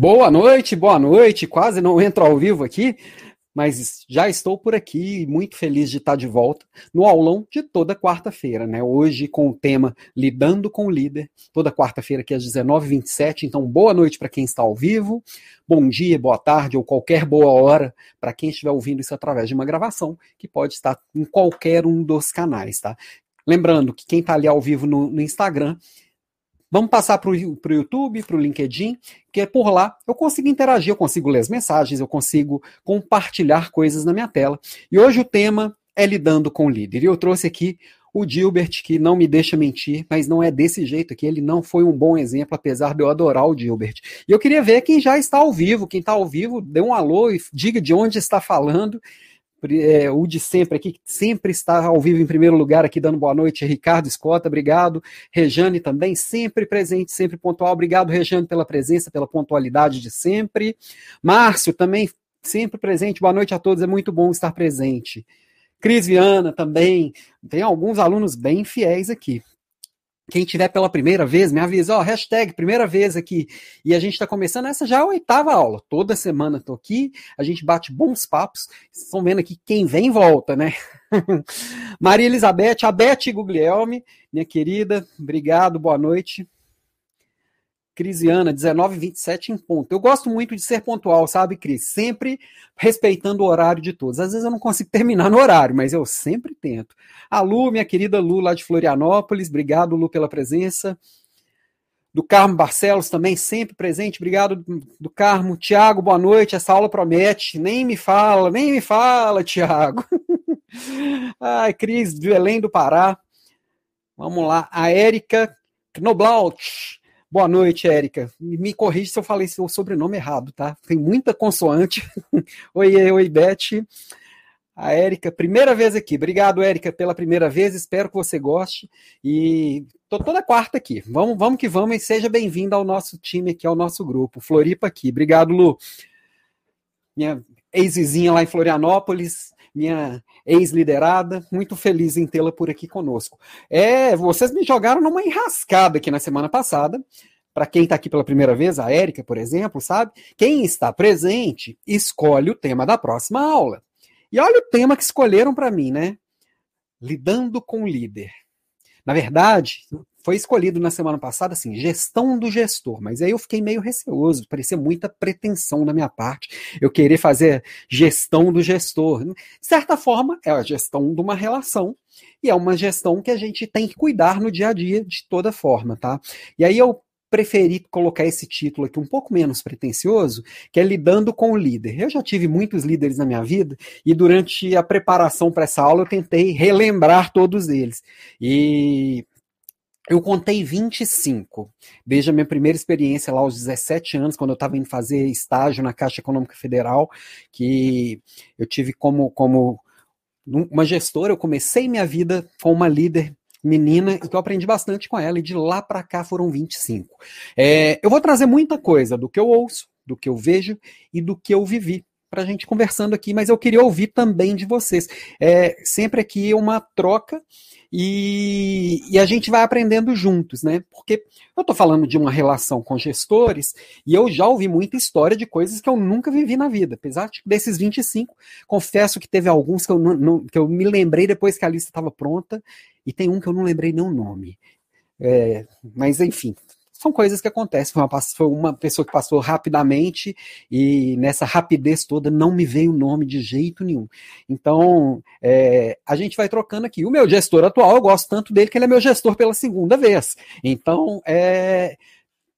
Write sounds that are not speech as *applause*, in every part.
Boa noite, boa noite. Quase não entro ao vivo aqui, mas já estou por aqui muito feliz de estar de volta no aulão de toda quarta-feira, né? Hoje com o tema Lidando com o Líder, toda quarta-feira aqui às 19h27. Então, boa noite para quem está ao vivo, bom dia, boa tarde ou qualquer boa hora para quem estiver ouvindo isso através de uma gravação, que pode estar em qualquer um dos canais, tá? Lembrando que quem está ali ao vivo no, no Instagram Vamos passar para o YouTube, para o LinkedIn, que é por lá eu consigo interagir, eu consigo ler as mensagens, eu consigo compartilhar coisas na minha tela. E hoje o tema é lidando com o líder. E eu trouxe aqui o Gilbert, que não me deixa mentir, mas não é desse jeito aqui. Ele não foi um bom exemplo, apesar de eu adorar o Gilbert. E eu queria ver quem já está ao vivo. Quem está ao vivo, dê um alô e diga de onde está falando é, o de sempre aqui, que sempre está ao vivo em primeiro lugar aqui, dando boa noite, Ricardo Escota, obrigado. Rejane também, sempre presente, sempre pontual. Obrigado, Rejane, pela presença, pela pontualidade de sempre. Márcio também, sempre presente. Boa noite a todos, é muito bom estar presente. Cris Viana também, tem alguns alunos bem fiéis aqui. Quem tiver pela primeira vez, me avisa, ó, hashtag primeira vez aqui. E a gente está começando, essa já é a oitava aula. Toda semana estou aqui, a gente bate bons papos. Estão vendo aqui quem vem volta, né? *laughs* Maria Elizabeth, a Beth Guglielmi, minha querida, obrigado, boa noite. Crisiana, 1927 em ponto. Eu gosto muito de ser pontual, sabe, Cris? Sempre respeitando o horário de todos. Às vezes eu não consigo *laughs* terminar no horário, mas eu sempre tento. A Lu, minha querida Lu, lá de Florianópolis, obrigado, Lu, pela presença. Do Carmo Barcelos também, sempre presente. Obrigado, do Carmo. Tiago, boa noite. Essa aula promete. Nem me fala, nem me fala, Tiago. *laughs* Ai, Cris, do Belém do Pará. Vamos lá. A Érica Knoblaut. Boa noite, Érica. Me corrija se eu falei seu sobrenome errado, tá? Tem muita consoante. *laughs* oi, oi, Beth. A Érica, primeira vez aqui. Obrigado, Érica, pela primeira vez. Espero que você goste. E tô toda quarta aqui. Vamos, vamos que vamos e seja bem-vindo ao nosso time aqui, ao nosso grupo. Floripa aqui. Obrigado, Lu. Minha ex-vizinha lá em Florianópolis, minha ex-liderada, muito feliz em tê-la por aqui conosco. É, vocês me jogaram numa enrascada aqui na semana passada. Para quem está aqui pela primeira vez, a Érica, por exemplo, sabe? Quem está presente escolhe o tema da próxima aula. E olha o tema que escolheram para mim, né? Lidando com o líder. Na verdade, foi escolhido na semana passada assim, gestão do gestor, mas aí eu fiquei meio receoso, parecia muita pretensão da minha parte, eu querer fazer gestão do gestor. De certa forma, é a gestão de uma relação e é uma gestão que a gente tem que cuidar no dia a dia de toda forma, tá? E aí eu preferi colocar esse título aqui um pouco menos pretensioso, que é lidando com o líder. Eu já tive muitos líderes na minha vida e durante a preparação para essa aula eu tentei relembrar todos eles. E eu contei 25, desde a minha primeira experiência lá aos 17 anos, quando eu estava indo fazer estágio na Caixa Econômica Federal, que eu tive como, como uma gestora, eu comecei minha vida com uma líder menina, e que eu aprendi bastante com ela, e de lá para cá foram 25. É, eu vou trazer muita coisa do que eu ouço, do que eu vejo e do que eu vivi para a gente conversando aqui, mas eu queria ouvir também de vocês. É sempre aqui uma troca e, e, a gente vai aprendendo juntos, né? Porque eu estou falando de uma relação com gestores e eu já ouvi muita história de coisas que eu nunca vivi na vida. Apesar desses 25, confesso que teve alguns que eu, não, não, que eu me lembrei depois que a lista estava pronta e tem um que eu não lembrei nem o nome. É, mas enfim, são coisas que acontecem. Foi uma, foi uma, pessoa que passou rapidamente e nessa rapidez toda não me veio o nome de jeito nenhum. Então, é, a gente vai trocando aqui. O meu gestor atual, eu gosto tanto dele que ele é meu gestor pela segunda vez. Então, é,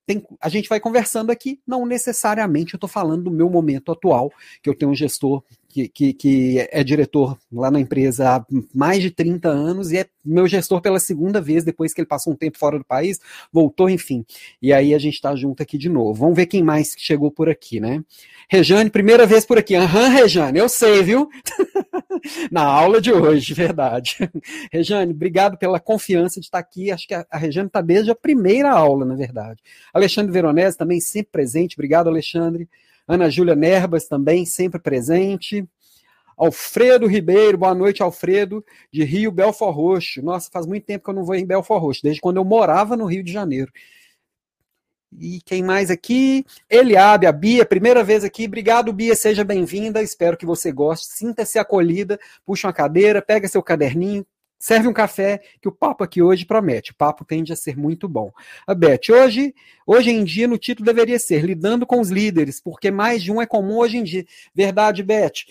tem, a gente vai conversando aqui, não necessariamente eu estou falando do meu momento atual, que eu tenho um gestor que, que, que, é diretor lá na empresa há mais de 30 anos e é meu gestor pela segunda vez, depois que ele passou um tempo fora do país, voltou, enfim. E aí a gente está junto aqui de novo. Vamos ver quem mais chegou por aqui, né? Rejane, primeira vez por aqui. Aham, Rejane, eu sei, viu? *laughs* *laughs* na aula de hoje, verdade. *laughs* Rejane, obrigado pela confiança de estar aqui. Acho que a, Rejane está desde a primeira aula, na verdade. Alexandre Veronese também sempre presente. Obrigado, Alexandre. Ana Júlia Nerbas também sempre presente. Alfredo Ribeiro, boa noite, Alfredo, de Rio Belfor Roxo. Nossa, faz muito tempo que eu não vou em Belfor Roxo, desde quando eu morava no Rio de Janeiro. E quem mais aqui? Eliabe, a Bia, primeira vez aqui. Obrigado, Bia, seja bem-vinda. Espero que você goste. Sinta-se acolhida. Puxa uma cadeira, pega seu caderninho, serve um café, que o papo aqui hoje promete. O papo tende a ser muito bom. A Beth, hoje, hoje em dia, no título deveria ser Lidando com os Líderes, porque mais de um é comum hoje em dia. Verdade, Beth?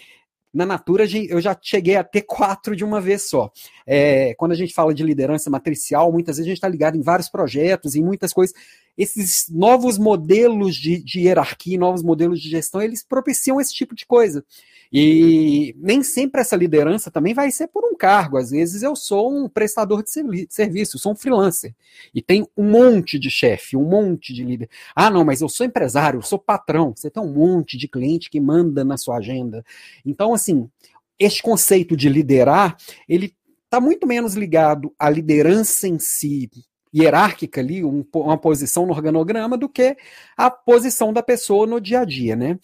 Na Natura, eu já cheguei a ter quatro de uma vez só. É, quando a gente fala de liderança matricial, muitas vezes a gente está ligado em vários projetos, em muitas coisas. Esses novos modelos de, de hierarquia, novos modelos de gestão, eles propiciam esse tipo de coisa. E nem sempre essa liderança também vai ser por um cargo. Às vezes eu sou um prestador de serviço, sou um freelancer. E tem um monte de chefe, um monte de líder. Ah, não, mas eu sou empresário, eu sou patrão. Você tem um monte de cliente que manda na sua agenda. Então, assim, este conceito de liderar, ele está muito menos ligado à liderança em si, hierárquica ali, um, uma posição no organograma, do que a posição da pessoa no dia a dia, né?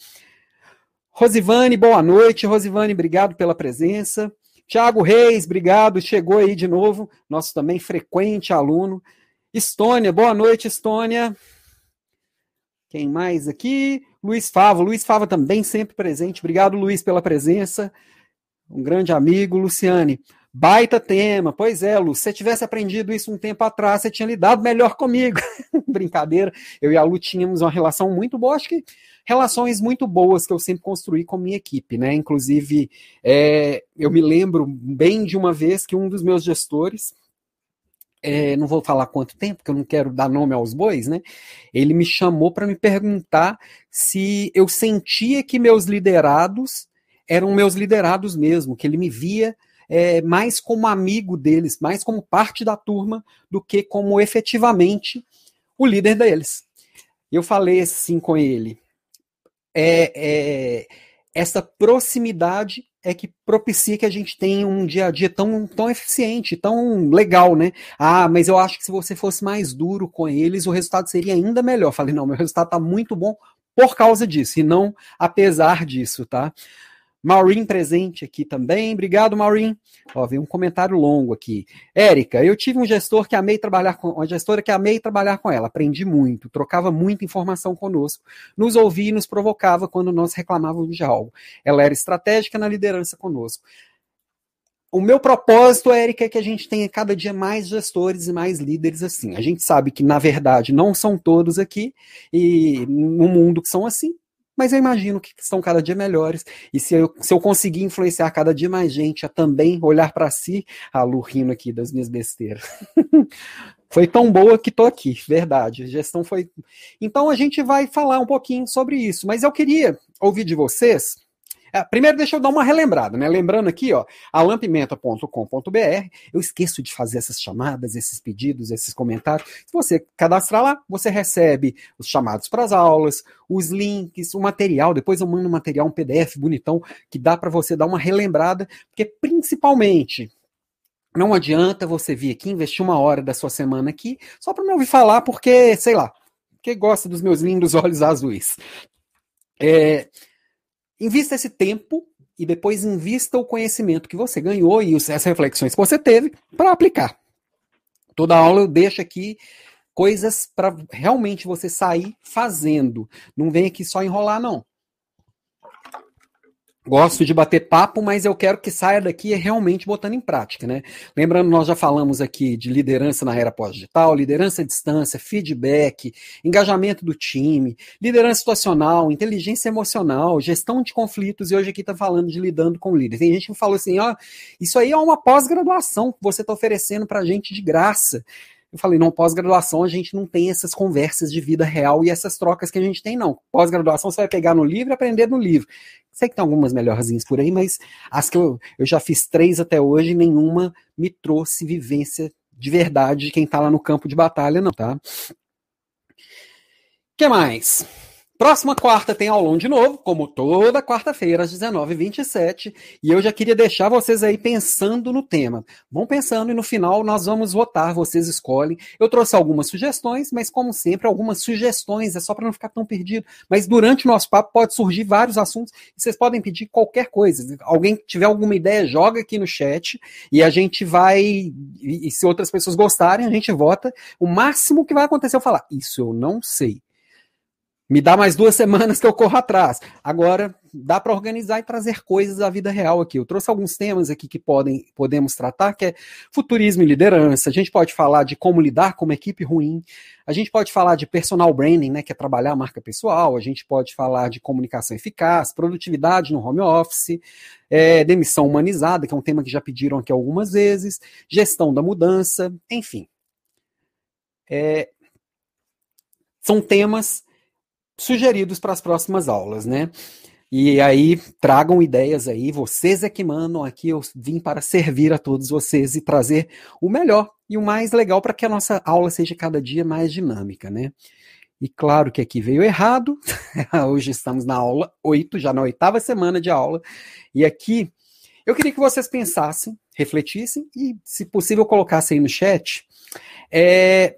Rosivane, boa noite. Rosivane, obrigado pela presença. Tiago Reis, obrigado. Chegou aí de novo, nosso também frequente aluno. Estônia, boa noite, Estônia. Quem mais aqui? Luiz Fava. Luiz Fava também sempre presente. Obrigado, Luiz, pela presença. Um grande amigo. Luciane, baita tema. Pois é, Lu, se você tivesse aprendido isso um tempo atrás, você tinha lidado melhor comigo. *laughs* Brincadeira. Eu e a Lu tínhamos uma relação muito boa. Acho que relações muito boas que eu sempre construí com a minha equipe, né? Inclusive, é, eu me lembro bem de uma vez que um dos meus gestores, é, não vou falar quanto tempo, porque eu não quero dar nome aos bois, né? Ele me chamou para me perguntar se eu sentia que meus liderados eram meus liderados mesmo, que ele me via é, mais como amigo deles, mais como parte da turma, do que como efetivamente o líder deles. Eu falei assim com ele: é, é, essa proximidade é que propicia que a gente tenha um dia a dia tão, tão eficiente, tão legal, né? Ah, mas eu acho que se você fosse mais duro com eles, o resultado seria ainda melhor. Falei, não, meu resultado tá muito bom por causa disso, e não apesar disso, tá? Maureen presente aqui também. Obrigado, Maureen. Ó, veio um comentário longo aqui. Érica, eu tive um gestor que amei trabalhar com, uma gestora que amei trabalhar com ela. Aprendi muito, trocava muita informação conosco, nos ouvia e nos provocava quando nós reclamávamos de algo. Ela era estratégica na liderança conosco. O meu propósito, Érica, é que a gente tenha cada dia mais gestores e mais líderes assim. A gente sabe que, na verdade, não são todos aqui, e no mundo que são assim, mas eu imagino que estão cada dia melhores. E se eu, se eu conseguir influenciar cada dia mais gente a também olhar para si, a Lu rindo aqui das minhas besteiras. *laughs* foi tão boa que tô aqui, verdade. A gestão foi. Então a gente vai falar um pouquinho sobre isso. Mas eu queria ouvir de vocês primeiro, deixa eu dar uma relembrada, né? Lembrando aqui, ó, alampimenta.com.br. Eu esqueço de fazer essas chamadas, esses pedidos, esses comentários. Se você cadastrar lá, você recebe os chamados para as aulas, os links, o material. Depois eu mando um material, um PDF bonitão, que dá para você dar uma relembrada, porque principalmente não adianta você vir aqui, investir uma hora da sua semana aqui, só para me ouvir falar, porque, sei lá, porque gosta dos meus lindos *laughs* olhos azuis. É, Invista esse tempo e depois invista o conhecimento que você ganhou e as reflexões que você teve para aplicar. Toda aula eu deixo aqui coisas para realmente você sair fazendo. Não vem aqui só enrolar, não. Gosto de bater papo, mas eu quero que saia daqui realmente botando em prática, né? Lembrando, nós já falamos aqui de liderança na era pós-digital, liderança à distância, feedback, engajamento do time, liderança situacional, inteligência emocional, gestão de conflitos, e hoje aqui está falando de lidando com líderes. Tem gente que falou assim, ó, isso aí é uma pós-graduação que você está oferecendo para gente de graça. Eu falei, não, pós-graduação a gente não tem essas conversas de vida real e essas trocas que a gente tem, não. Pós-graduação você vai pegar no livro e aprender no livro. Sei que tem algumas melhorzinhas por aí, mas as que eu, eu já fiz três até hoje, nenhuma me trouxe vivência de verdade de quem tá lá no campo de batalha, não, tá? O que mais? Próxima quarta tem aulão de novo, como toda quarta-feira, às 19h27. E eu já queria deixar vocês aí pensando no tema. Vão pensando e no final nós vamos votar, vocês escolhem. Eu trouxe algumas sugestões, mas como sempre, algumas sugestões, é só para não ficar tão perdido. Mas durante o nosso papo pode surgir vários assuntos e vocês podem pedir qualquer coisa. Alguém tiver alguma ideia, joga aqui no chat e a gente vai. E se outras pessoas gostarem, a gente vota. O máximo que vai acontecer é eu falar: Isso eu não sei Me dá mais duas *laughs* semanas que eu corro atrás. Agora, dá para organizar e trazer coisas da vida real aqui. Eu trouxe alguns temas aqui que podem, podemos tratar, que é futurismo e liderança. A gente pode falar de como lidar com uma equipe ruim. A gente pode falar de personal branding, né, que é trabalhar a marca pessoal. A gente pode falar de comunicação eficaz, produtividade no home office, é, demissão humanizada, que é um tema que já pediram aqui algumas vezes, gestão da mudança, enfim. É, são temas sugeridos para as próximas aulas, né? E aí tragam ideias aí, vocês é que mandam aqui, eu vim para servir a todos vocês e trazer o melhor e o mais legal para que a nossa aula seja cada dia mais dinâmica, né? E claro que aqui veio errado, *laughs* hoje estamos na aula 8, já na oitava semana de aula, e aqui eu queria que vocês pensassem, refletissem e, se possível, colocassem aí no chat é,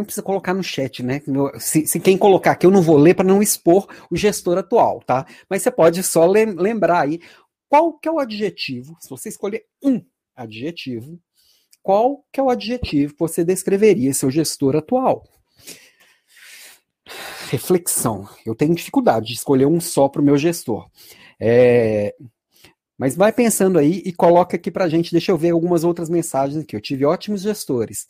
não precisa colocar no chat, né? Se, se quem colocar aqui, eu não vou ler para não expor o gestor atual, tá? Mas você pode só lembrar aí qual que é o adjetivo, se você escolher um adjetivo, qual que é o adjetivo que você descreveria seu gestor atual? Reflexão. Eu tenho dificuldade de escolher um só para o meu gestor. É, mas vai pensando aí e coloca aqui para gente. Deixa eu ver algumas outras mensagens aqui. Eu tive ótimos gestores.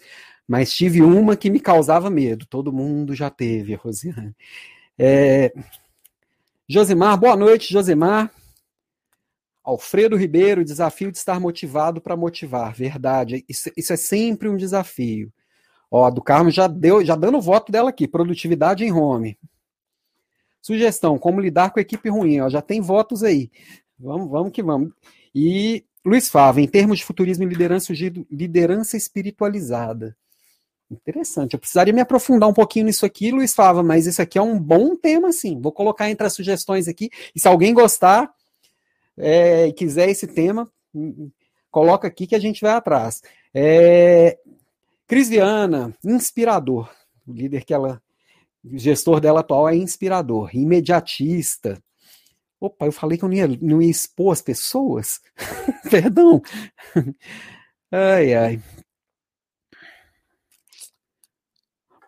Mas tive uma que me causava medo. Todo mundo já teve, Rosiane. É... Josimar, boa noite, Josimar. Alfredo Ribeiro, desafio de estar motivado para motivar. Verdade. Isso, isso, é sempre um desafio. Ó, a do Carmo já deu, já dando o voto dela aqui. Produtividade em home. Sugestão: como lidar com a equipe ruim? Ó, já tem votos aí. Vamos, vamos que vamos. E Luiz Fava, em termos de futurismo e liderança, liderança espiritualizada. Interessante. Eu precisaria me aprofundar um pouquinho nisso aqui, Luiz Fava, mas isso aqui é um bom tema, sim. Vou colocar entre as sugestões aqui. E se alguém gostar é, e quiser esse tema, hum, hum, coloca aqui que a gente vai atrás. É, Cris Viana, inspirador. O líder que ela. O gestor dela atual é inspirador, imediatista. Opa, eu falei que eu não ia, não ia expor as pessoas? *laughs* Perdão. Ai, ai.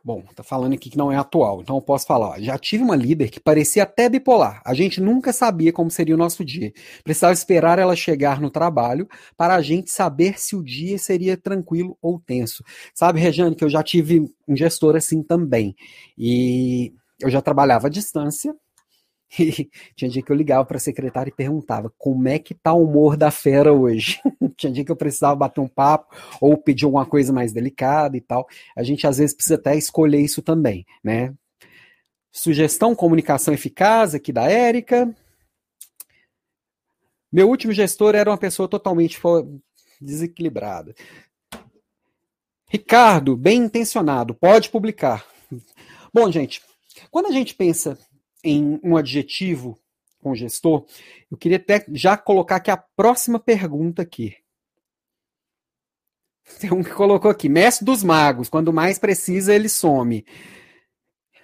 Bom, tá falando aqui que não é atual, então eu posso falar. Já tive uma líder que parecia até bipolar. A gente nunca sabia como seria o nosso dia. Precisava esperar ela chegar no trabalho para a gente saber se o dia seria tranquilo ou tenso. Sabe, Rejane, que eu já tive um gestor assim também. E eu já trabalhava à distância, e *laughs* tinha dia que eu ligava para a secretária e perguntava como é que tá o humor da fera hoje. *laughs* tinha dia que eu precisava bater um papo ou pedir alguma coisa mais delicada e tal. A gente às vezes precisa até escolher isso também, né? Sugestão comunicação eficaz aqui da Érica. Meu último gestor era uma pessoa totalmente desequilibrada. Ricardo, bem intencionado, pode publicar. Bom, gente, quando a gente pensa em um adjetivo com gestor, eu queria até já colocar aqui a próxima pergunta aqui. Tem um que colocou aqui, mestre dos magos, quando mais precisa ele some.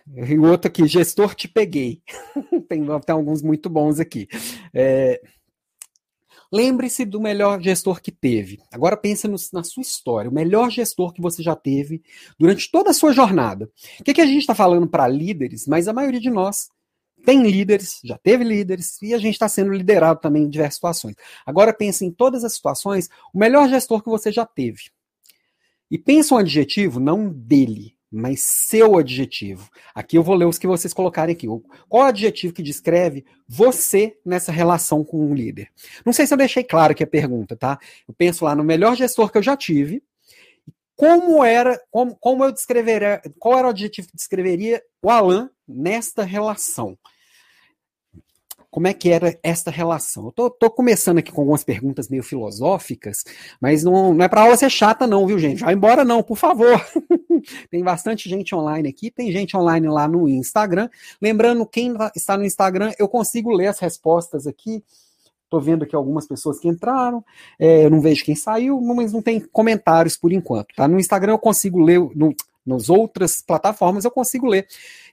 E outro aqui, gestor te peguei. *laughs* tem, tem alguns muito bons aqui. É, Lembre-se do melhor gestor que teve. Agora pense no, na sua história, o melhor gestor que você já teve durante toda a sua jornada. O que, que a gente está falando para líderes, mas a maioria de nós tem líderes, já teve líderes, e a gente está sendo liderado também em diversas situações. Agora pense em todas as situações, o melhor gestor que você já teve. E pensa um adjetivo, não dele, mas seu adjetivo. Aqui eu vou ler os que vocês colocarem aqui. Qual o adjetivo que descreve você nessa relação com um líder? Não sei se eu deixei claro aqui a pergunta, tá? Eu penso lá no melhor gestor que eu já tive, como era, como, como eu descreveria, qual era o adjetivo que descreveria o Alan nesta relação? Como é que era esta relação? Eu tô, tô começando aqui com algumas perguntas meio filosóficas, mas não, não é para aula ser chata, não, viu, gente? Vai embora, não, por favor. *laughs* tem bastante gente online aqui, tem gente online lá no Instagram. Lembrando, quem está no Instagram, eu consigo ler as respostas aqui Estou vendo aqui algumas pessoas que entraram, é, eu não vejo quem saiu, mas não tem comentários por enquanto. Tá? No Instagram eu consigo ler, no, nas outras plataformas eu consigo ler.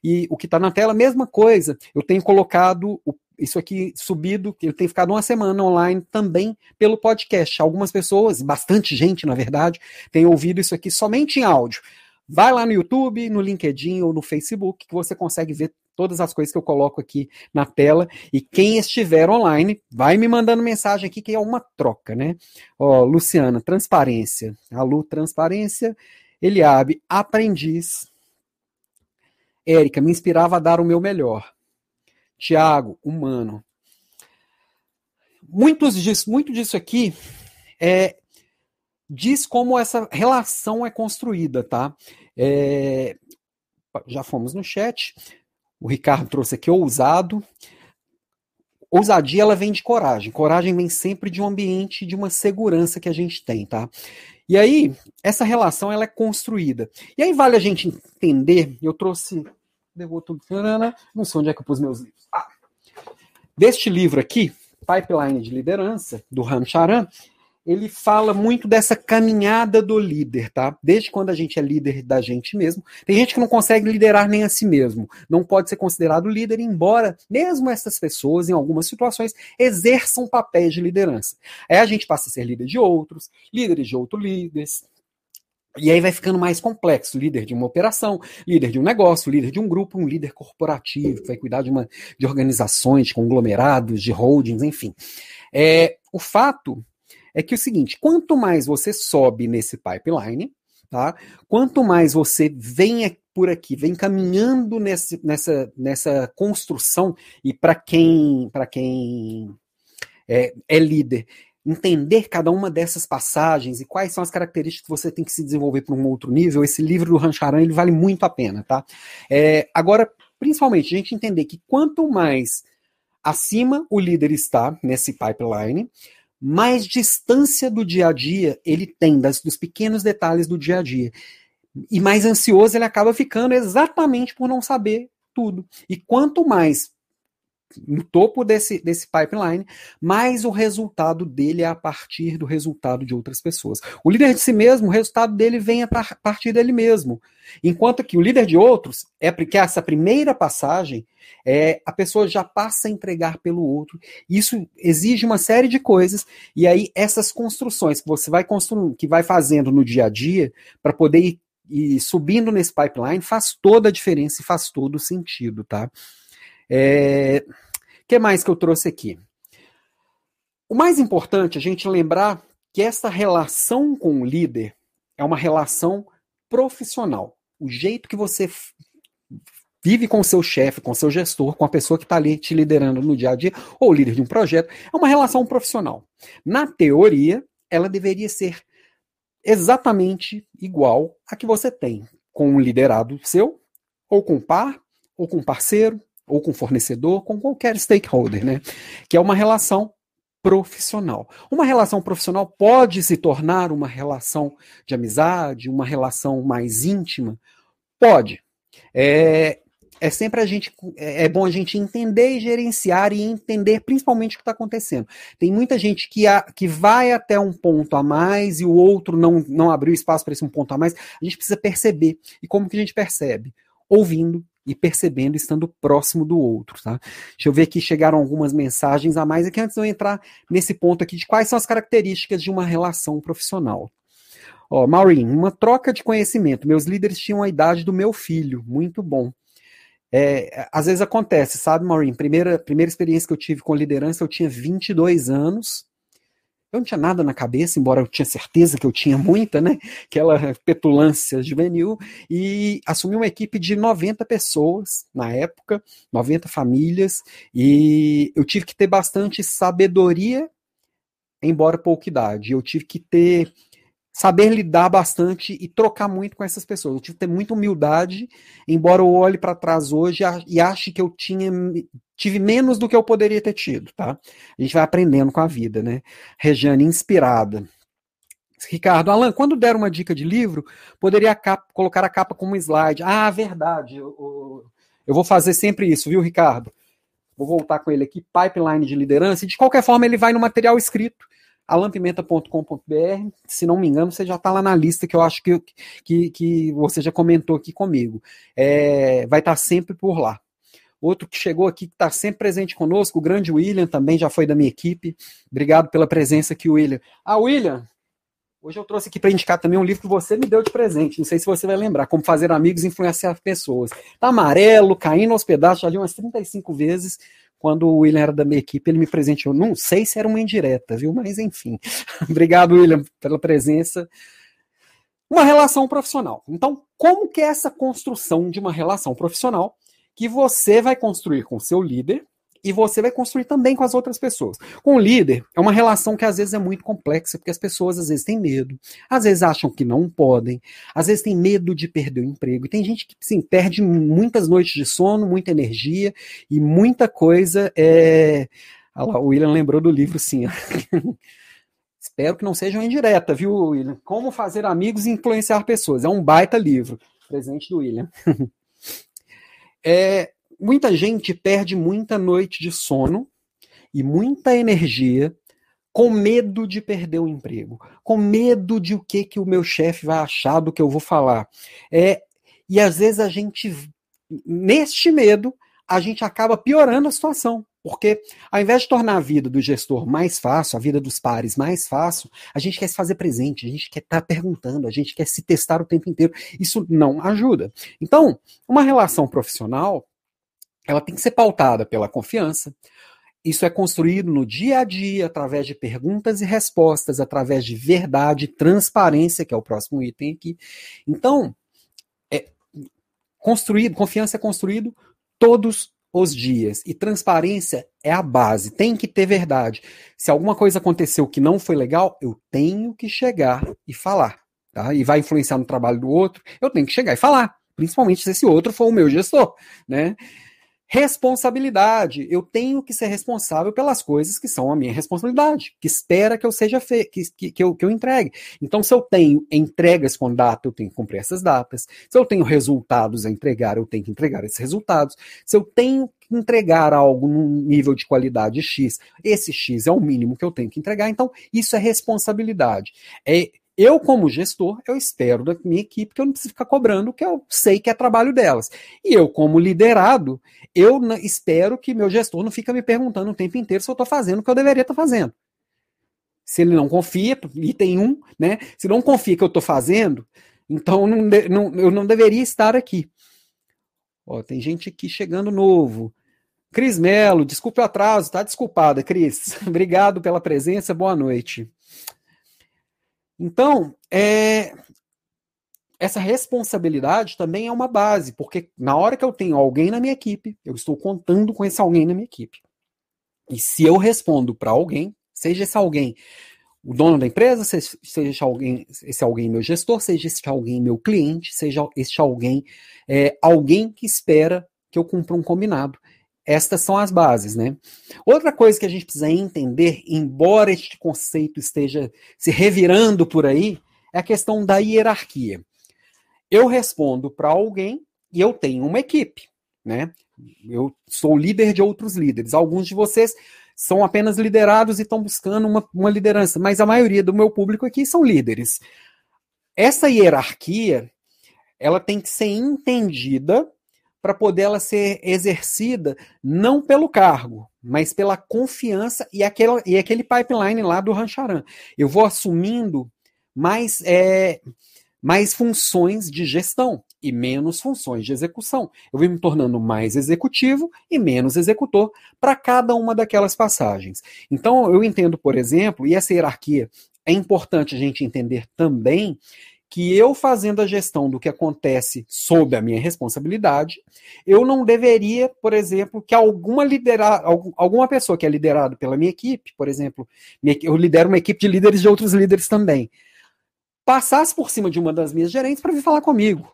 E o que está na tela, mesma coisa. Eu tenho colocado o, isso aqui subido, ele tem ficado uma semana online também pelo podcast. Algumas pessoas, bastante gente, na verdade, tem ouvido isso aqui somente em áudio. Vai lá no YouTube, no LinkedIn ou no Facebook que você consegue ver todas as coisas que eu coloco aqui na tela. E quem estiver online, vai me mandando mensagem aqui, que é uma troca, né? Ó, Luciana, transparência. A Lu, transparência. Eliabe, aprendiz. Érica, me inspirava a dar o meu melhor. Tiago, humano. Muitos disso, muito disso aqui é, diz como essa relação é construída, tá? É, já fomos no chat. O Ricardo trouxe aqui ousado. Ousadia ela vem de coragem. Coragem vem sempre de um ambiente de uma segurança que a gente tem, tá? E aí, essa relação ela é construída. E aí vale a gente entender, eu trouxe. Não sei onde é que eu pus meus livros. Ah, deste livro aqui, Pipeline de Liderança, do Ram Charan, ele fala muito dessa caminhada do líder, tá? Desde quando a gente é líder da gente mesmo. Tem gente que não consegue liderar nem a si mesmo. Não pode ser considerado líder, embora mesmo essas pessoas, em algumas situações, exerçam papéis de liderança. Aí a gente passa a ser líder de outros, líderes de outros líderes. E aí vai ficando mais complexo, líder de uma operação, líder de um negócio, líder de um grupo, um líder corporativo, que vai cuidar de, uma, de organizações, de conglomerados, de holdings, enfim. É, o fato é que é o seguinte, quanto mais você sobe nesse pipeline, tá? Quanto mais você vem por aqui, vem caminhando nesse, nessa, nessa construção, e para quem, para quem é, é líder, entender cada uma dessas passagens e quais são as características que você tem que se desenvolver para um outro nível, esse livro do Rancharan, ele vale muito a pena, tá? É, agora, principalmente, a gente entender que quanto mais acima o líder está nesse pipeline, mais distância do dia a dia ele tem das, dos pequenos detalhes do dia a dia. E mais ansioso ele acaba ficando exatamente por não saber tudo. E quanto mais no topo desse, desse pipeline, mais o resultado dele é a partir do resultado de outras pessoas. O líder de si mesmo, o resultado dele vem a partir dele mesmo. Enquanto que o líder de outros é porque essa primeira passagem é, a pessoa já passa a entregar pelo outro. Isso exige uma série de coisas, e aí essas construções que você vai construindo, que vai fazendo no dia a dia, para poder ir, ir, subindo nesse pipeline, faz toda a diferença e faz todo o sentido, tá? É, que mais que eu trouxe aqui? O mais importante é a gente lembrar que essa relação com o líder é uma relação profissional. O jeito que você vive com o seu chefe, com o seu gestor, com a pessoa que está ali te liderando no dia a dia, ou líder de um projeto, é uma relação profissional. Na teoria, ela deveria ser exatamente igual a que você tem com um liderado seu, ou com um par, ou com um parceiro, ou com fornecedor, com qualquer stakeholder, né? Que é uma relação profissional. Uma relação profissional pode se tornar uma relação de amizade, uma relação mais íntima? Pode. É, é sempre a gente é, é bom a gente entender e gerenciar e entender principalmente o que está acontecendo. Tem muita gente que, a, que vai até um ponto a mais e o outro não, não abriu espaço para esse um ponto a mais. A gente precisa perceber. E como que a gente percebe? Ouvindo e percebendo, estando próximo do outro, tá? Deixa eu ver aqui, chegaram algumas mensagens a mais aqui antes de eu entrar nesse ponto aqui de quais são as características de uma relação profissional. Ó, Maureen, uma troca de conhecimento. Meus líderes tinham a idade do meu filho, muito bom. É, às vezes acontece, sabe, Maureen? Primeira, primeira experiência que eu tive com liderança, eu tinha 22 anos. Eu não tinha nada na cabeça, embora eu tinha certeza que eu tinha muita, né? Aquela petulância juvenil. E assumi uma equipe de 90 pessoas na época, 90 famílias. E eu tive que ter bastante sabedoria, embora pouca idade. Eu tive que ter saber lidar bastante e trocar muito com essas pessoas. Eu tive que ter muita humildade, embora eu olhe para trás hoje e ache que eu tinha tive menos do que eu poderia ter tido, tá? A gente vai aprendendo com a vida, né? Regiane, inspirada. Ricardo, Alan, quando der uma dica de livro, poderia a capa, colocar a capa como slide. Ah, verdade. Eu, eu vou fazer sempre isso, viu, Ricardo? Vou voltar com ele aqui, pipeline de liderança, e de qualquer forma ele vai no material escrito alampimenta.com.br. Se não me engano, você já está lá na lista que eu acho que, que, que você já comentou aqui comigo. É, vai estar tá sempre por lá. Outro que chegou aqui, que está sempre presente conosco, o grande William, também já foi da minha equipe. Obrigado pela presença aqui, William. Ah, William, Hoje eu trouxe aqui para indicar também um livro que você me deu de presente. Não sei se você vai lembrar, Como Fazer Amigos e Influenciar Pessoas. Tá amarelo, caindo aos pedaços, já li umas 35 vezes. Quando o William era da minha equipe, ele me presenteou. Não sei se era uma indireta, viu? Mas enfim. *laughs* Obrigado, William, pela presença. Uma relação profissional. Então, como que é essa construção de uma relação profissional que você vai construir com seu líder e você vai construir também com as outras pessoas. Com o líder, é uma relação que às vezes é muito complexa, porque as pessoas às vezes têm medo, às vezes acham que não podem, às vezes têm medo de perder o emprego. E tem gente que sim, perde muitas noites de sono, muita energia e muita coisa. É... Ah lá, o William lembrou do livro, sim. *laughs* Espero que não seja uma indireta, viu, William? Como fazer amigos e influenciar pessoas. É um baita livro. Presente do William. *laughs* é, muita gente perde muita noite de sono e muita energia com medo de perder o emprego, com medo de o que que o meu chefe vai achar do que eu vou falar. É, e às vezes a gente, neste medo, a gente acaba piorando a situação. Porque ao invés de tornar a vida do gestor mais fácil, a vida dos pares mais fácil, a gente quer se fazer presente, a gente quer estar tá perguntando, a gente quer se testar o tempo inteiro. Isso não ajuda. Então, uma relação profissional ela tem que ser pautada pela confiança. Isso é construído no dia a dia, através de perguntas e respostas, através de verdade, transparência, que é o próximo item aqui. Então, é construído, confiança é construído todos os dias. E transparência é a base. Tem que ter verdade. Se alguma coisa aconteceu que não foi legal, eu tenho que chegar e falar. Tá? E vai influenciar no trabalho do outro, eu tenho que chegar e falar. Principalmente se esse outro for o meu gestor. Né? Responsabilidade. Eu tenho que ser responsável pelas coisas que são a minha responsabilidade, que espera que eu seja fe que, que, que, eu, que eu entregue. Então, se eu tenho entregas com data, eu tenho que cumprir essas datas. Se eu tenho resultados a entregar, eu tenho que entregar esses resultados. Se eu tenho que entregar algo num nível de qualidade X, esse X é o mínimo que eu tenho que entregar. Então, isso é responsabilidade. É eu, como gestor, eu espero da minha equipe que eu não preciso ficar cobrando que eu sei que é trabalho delas. E eu, como liderado, eu espero que meu gestor não fique me perguntando o tempo inteiro se eu estou fazendo o que eu deveria estar fazendo. Se ele não confia, item um, né? Se não confia que eu estou fazendo, então não, não, eu não deveria estar aqui. Ó, tem gente aqui chegando novo. Cris Melo, desculpe o atraso, tá desculpada, Cris. *laughs* Obrigado pela presença, boa noite. Então, é, essa responsabilidade também é uma base, porque na hora que eu tenho alguém na minha equipe, eu estou contando com esse alguém na minha equipe. E se eu respondo para alguém, seja esse alguém o dono da empresa, seja alguém, esse alguém meu gestor, seja esse alguém meu cliente, seja esse alguém é, alguém que espera que eu cumpra um combinado. Estas são as bases, né? Outra coisa que a gente precisa entender, embora este conceito esteja se revirando por aí, é a questão da hierarquia. Eu respondo para alguém e eu tenho uma equipe, né? Eu sou líder de outros líderes. Alguns de vocês são apenas liderados e estão buscando uma, uma liderança, mas a maioria do meu público aqui são líderes. Essa hierarquia, ela tem que ser entendida para poder ela ser exercida não pelo cargo, mas pela confiança e, aquela, e aquele pipeline lá do Rancharan. Eu vou assumindo mais, é, mais funções de gestão e menos funções de execução. Eu vou me tornando mais executivo e menos executor para cada uma daquelas passagens. Então, eu entendo, por exemplo, e essa hierarquia é importante a gente entender também que eu fazendo a gestão do que acontece sob a minha responsabilidade, eu não deveria, por exemplo, que alguma liderar, alguma pessoa que é liderada pela minha equipe, por exemplo, eu lidero uma equipe de líderes de outros líderes também, passasse por cima de uma das minhas gerentes para vir falar comigo.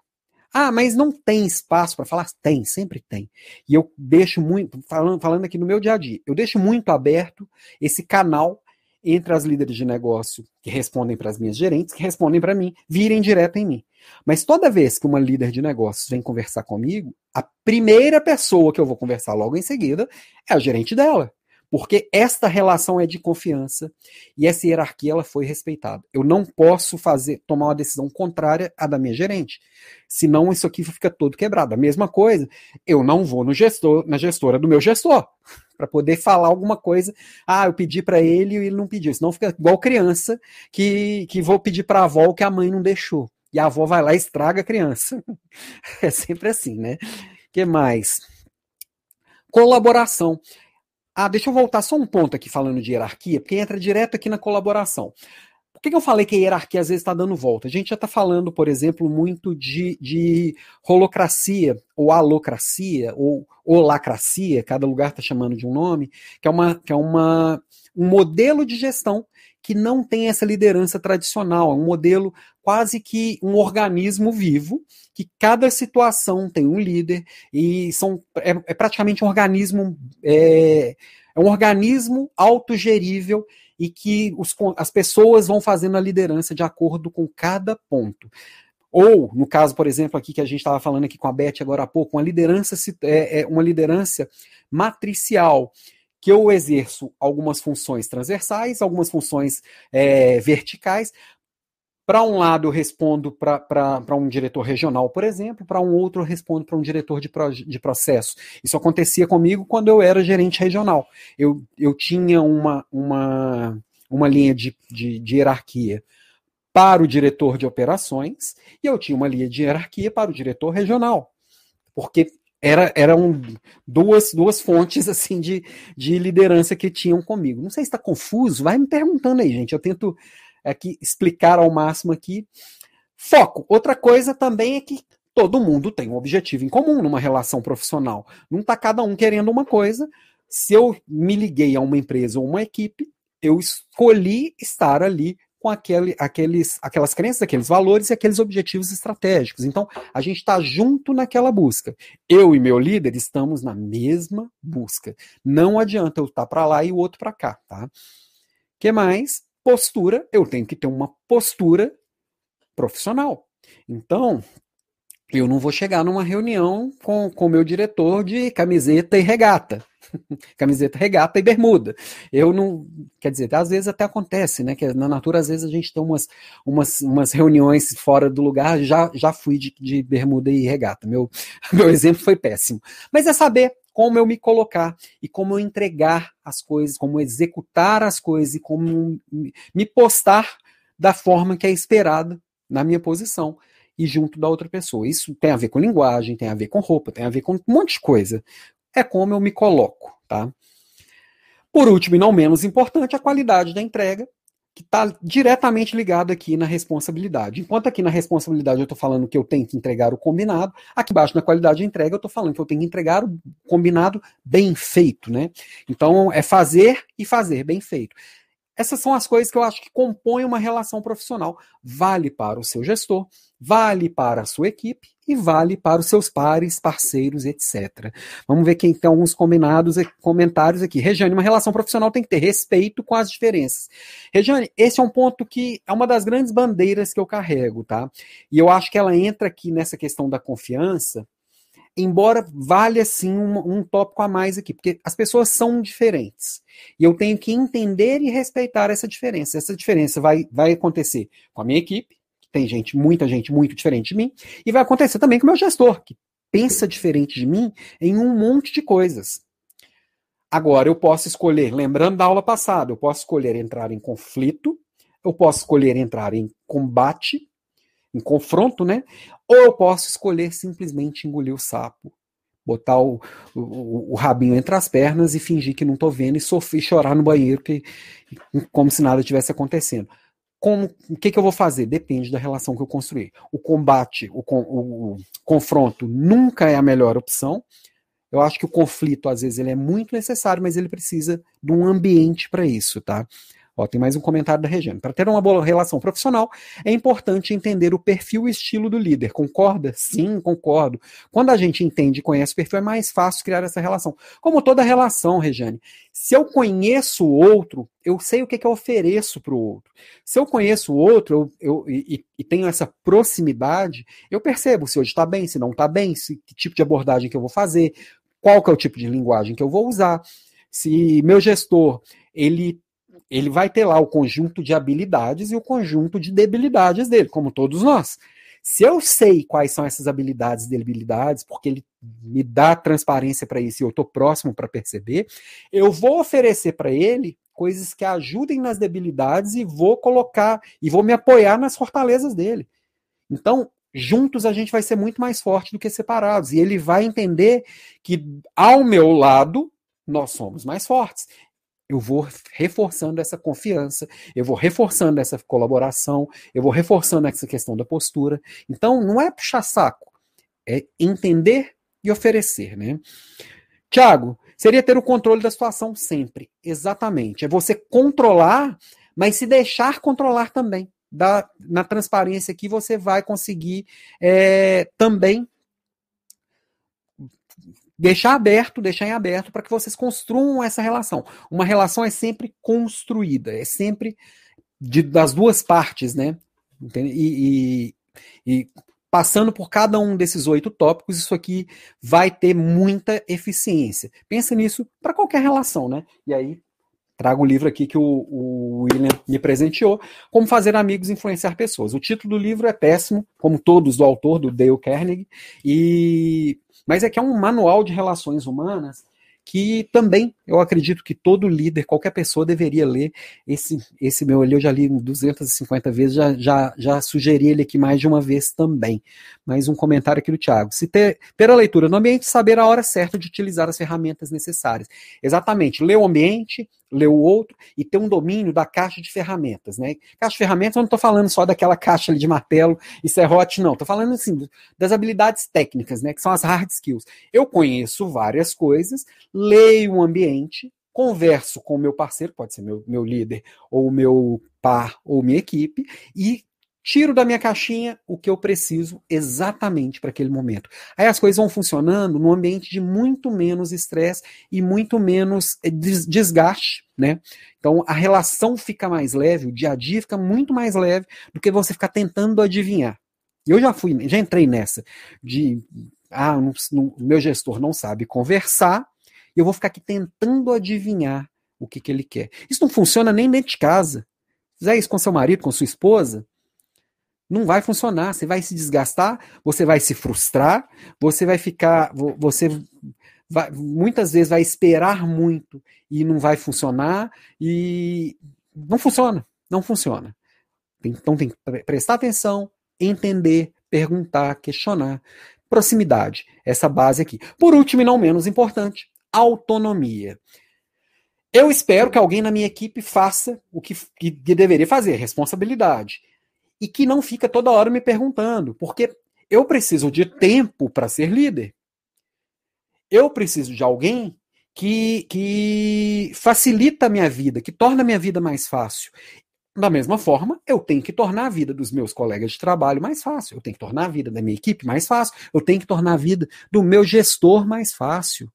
Ah, mas não tem espaço para falar? Tem, sempre tem. E eu deixo muito, falando, falando aqui no meu dia a dia, eu deixo muito aberto esse canal entre as líderes de negócio que respondem para as minhas gerentes, que respondem para mim, virem direto em mim. Mas toda vez que uma líder de negócios vem conversar comigo, a primeira pessoa que eu vou conversar logo em seguida é a gerente dela. Porque esta relação é de confiança e essa hierarquia ela foi respeitada. Eu não posso fazer tomar uma decisão contrária à da minha gerente, senão isso aqui fica todo quebrado. A mesma coisa, eu não vou no gestor, na gestora do meu gestor *laughs* para poder falar alguma coisa. Ah, eu pedi para ele e ele não pediu. Senão fica igual criança que, que vou pedir para a avó o que a mãe não deixou. E a avó vai lá e estraga a criança. *laughs* É sempre assim, né? que mais? Colaboração. Ah, deixa eu voltar só um ponto aqui falando de hierarquia, porque entra direto aqui na colaboração. Por que, que eu falei que a hierarquia às vezes está dando volta? A gente já está falando, por exemplo, muito de, de holocracia, ou alocracia, ou holacracia, cada lugar está chamando de um nome, que é, uma, que é uma, um modelo de gestão que não tem essa liderança tradicional, é um modelo quase que um organismo vivo, que cada situação tem um líder, e são, é, é praticamente um organismo, é, é um organismo autogerível e que os, as pessoas vão fazendo a liderança de acordo com cada ponto. Ou, no caso, por exemplo, aqui que a gente estava falando aqui com a Beth agora há pouco, uma liderança, é, é uma liderança matricial, que eu exerço algumas funções transversais, algumas funções é, verticais. Para um lado, eu respondo para um diretor regional, por exemplo, para um outro, eu respondo para um diretor de, de processo. Isso acontecia comigo quando eu era gerente regional. Eu, eu tinha uma, uma, uma linha de, de, de hierarquia para o diretor de operações e eu tinha uma linha de hierarquia para o diretor regional. Porque era, eram duas, duas fontes *laughs* assim de, de liderança que tinham comigo. Não sei se está confuso, vai me perguntando aí, gente. Eu tento aqui explicar ao máximo aqui. Foco. Outra coisa também é que todo mundo tem um objetivo em comum numa relação profissional. Não está cada um querendo uma coisa. Se eu me liguei a uma empresa ou uma equipe, eu escolhi estar ali com aquele, aqueles, aquelas crenças, aqueles valores e aqueles objetivos estratégicos. Então, a gente está junto naquela busca. Eu e meu líder estamos na mesma busca. Não adianta eu estar tá para lá e o outro para cá, tá? que mais? Postura. Eu tenho que ter uma postura profissional. Então, eu não vou chegar numa reunião com o meu diretor de camiseta e regata. *laughs* camiseta regata e bermuda. Eu não, quer dizer, às vezes até acontece, né? Que na natura às vezes a gente tem umas, umas, umas reuniões fora do lugar. Já, já fui de, de bermuda e regata. Meu, *laughs* meu exemplo foi péssimo. Mas é saber como eu me colocar e como eu entregar as coisas, como executar as coisas e como me postar da forma que é esperada na minha posição e junto da outra pessoa. Isso tem a ver com linguagem, tem a ver com roupa, tem a ver com um monte de coisa é como eu me coloco, tá? Por último, e não menos importante, a qualidade da entrega, que está diretamente ligado aqui na responsabilidade. Enquanto aqui na responsabilidade eu estou falando que eu tenho que entregar o combinado, aqui embaixo na qualidade de entrega eu estou falando que eu tenho que entregar o combinado bem feito, né? Então é fazer e fazer bem feito. Essas são as coisas que eu acho que compõem uma relação profissional. Vale para o seu gestor, vale para a sua equipe e vale para os seus pares, parceiros, etc. Vamos ver quem tem alguns combinados, comentários aqui. Regiane, uma relação profissional tem que ter respeito com as diferenças. Regiane, esse é um ponto que é uma das grandes bandeiras que eu carrego, tá? E eu acho que ela entra aqui nessa questão da confiança, embora valha sim um, um tópico a mais aqui, porque as pessoas são diferentes. E eu tenho que entender e respeitar essa diferença. Essa diferença vai, vai acontecer com a minha equipe, que tem gente, muita gente muito diferente de mim, e vai acontecer também com o meu gestor, que pensa diferente de mim em um monte de coisas. Agora, eu posso escolher, lembrando da aula passada, eu posso escolher entrar em conflito, eu posso escolher entrar em combate, em confronto, né? Ou eu posso escolher simplesmente engolir o sapo, botar o, o, o rabinho entre as pernas e fingir que não estou vendo e sofrer, chorar no banheiro que, como se nada tivesse acontecendo. Como, o que, que, eu vou fazer? Depende da relação que eu construir. O combate, o, o, o confronto nunca é a melhor opção. Eu acho que o conflito, às vezes, ele é muito necessário, mas ele precisa de um ambiente para isso, tá? Ó, tem mais um comentário da Regina. Para ter uma boa relação profissional, é importante entender o perfil e estilo do líder. Concorda? Sim, concordo. Quando a gente entende e conhece o perfil, é mais fácil criar essa relação. Como toda relação, Regiane. Se eu conheço o outro, eu sei o que, que eu ofereço para o outro. Se eu conheço o outro eu, eu e, e, tenho essa proximidade, eu percebo se hoje está bem, se não está bem, se, que tipo de abordagem que eu vou fazer, qual que é o tipo de linguagem que eu vou usar Se meu gestor, ele ele vai ter lá o conjunto de habilidades e o conjunto de debilidades dele, como todos nós. Se eu sei quais são essas habilidades e debilidades, porque ele me dá transparência para isso e eu estou próximo para perceber, eu vou oferecer para ele coisas que ajudem nas debilidades e vou colocar e vou me apoiar nas fortalezas dele. Então, juntos a gente vai ser muito mais forte do que separados. E ele vai entender que ao meu lado nós somos mais fortes eu vou reforçando essa confiança, eu vou reforçando essa colaboração, eu vou reforçando essa questão da postura. Então, não é puxar saco, é entender e oferecer, né? Tiago, seria ter o controle da situação sempre. Exatamente. É você controlar, mas se deixar controlar também. Da, na transparência que você vai conseguir é, também deixar aberto, deixar em aberto para que vocês construam essa relação. Uma relação é sempre construída, é sempre de, das duas partes, né? E, e, e, passando por cada um desses oito tópicos, isso aqui vai ter muita eficiência. Pensa nisso para qualquer relação, né? E aí trago o livro aqui que o, o William me presenteou, Como Fazer Amigos e Influenciar Pessoas. O título do livro é péssimo, como todos do autor, do Dale Carnegie, e mas é que é um manual de relações humanas que também eu acredito que todo líder, qualquer pessoa deveria ler esse, esse meu ali, eu já li 250 vezes, já, já, já sugeri ele aqui mais de uma vez também. Mais um comentário aqui do Tiago. Se ter, ter a leitura no ambiente, saber a hora certa de utilizar as ferramentas necessárias. Exatamente, ler o ambiente, ler o outro e ter um domínio da caixa de ferramentas, né? Caixa de ferramentas, eu não estou falando só daquela caixa ali de martelo e serrote, não. Estou falando, assim, das habilidades técnicas, né? Que são as hard skills. Eu conheço várias coisas, leio o ambiente, converso com o meu parceiro, pode ser meu, meu líder, ou meu par, ou minha equipe, e tiro da minha caixinha o que eu preciso exatamente para aquele momento. Aí as coisas vão funcionando num ambiente de muito menos estresse e muito menos eh, desgaste, né? Então a relação fica mais leve, o dia a dia fica muito mais leve do que você ficar tentando adivinhar. Eu já fui, já entrei nessa de ah, não, não, meu gestor não sabe conversar, e eu vou ficar aqui tentando adivinhar o que, que ele quer. Isso não funciona nem dentro de casa. Fizer isso com seu marido, com sua esposa, não vai funcionar. Você vai se desgastar, você vai se frustrar, você vai ficar, você vai, muitas vezes vai esperar muito e não vai funcionar e não funciona, não funciona. Então tem que prestar atenção, entender, perguntar, questionar. Proximidade, essa base aqui. Por último e não menos importante, autonomia. Eu espero que alguém na minha equipe faça o que, que, deveria fazer, responsabilidade. E que não fica toda hora me perguntando, porque eu preciso de tempo para ser líder. Eu preciso de alguém que, que facilita a minha vida, que torna a minha vida mais fácil. Da mesma forma, eu tenho que tornar a vida dos meus colegas de trabalho mais fácil, eu tenho que tornar a vida da minha equipe mais fácil, eu tenho que tornar a vida do meu gestor mais fácil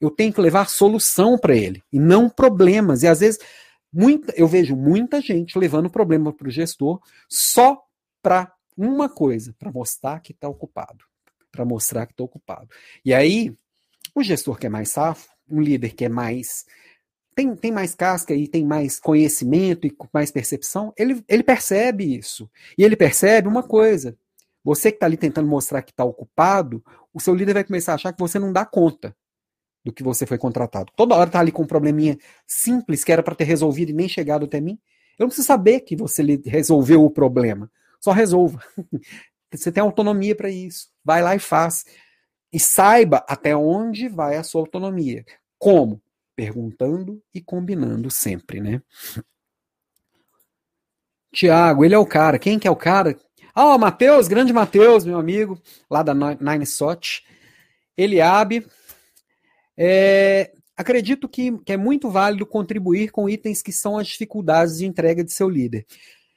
eu tenho que levar solução para ele e não problemas. E às vezes muita, eu vejo muita gente levando problema para o gestor só para uma coisa, para mostrar que está ocupado, para mostrar que está ocupado. E aí o gestor que é mais safo, um líder que é mais tem, tem mais casca e tem mais conhecimento e mais percepção, ele, ele percebe isso. E ele percebe uma coisa: você que está ali tentando mostrar que está ocupado, o seu líder vai começar a achar que você não dá conta do que você foi contratado. Toda hora tá ali com um probleminha simples que era para ter resolvido e nem chegado até mim. Eu não preciso saber que você resolveu o problema. Só resolva. *laughs* Você tem autonomia para isso. Vai lá e faz. E saiba até onde vai a sua autonomia. Como? Perguntando e combinando sempre, né? Tiago, ele é o cara. Quem que é o cara? Ah, oh, Matheus, grande Matheus, meu amigo, lá da Nine Sot. Eliabe, é, acredito que, que é muito válido contribuir com itens que são as dificuldades de entrega de seu líder.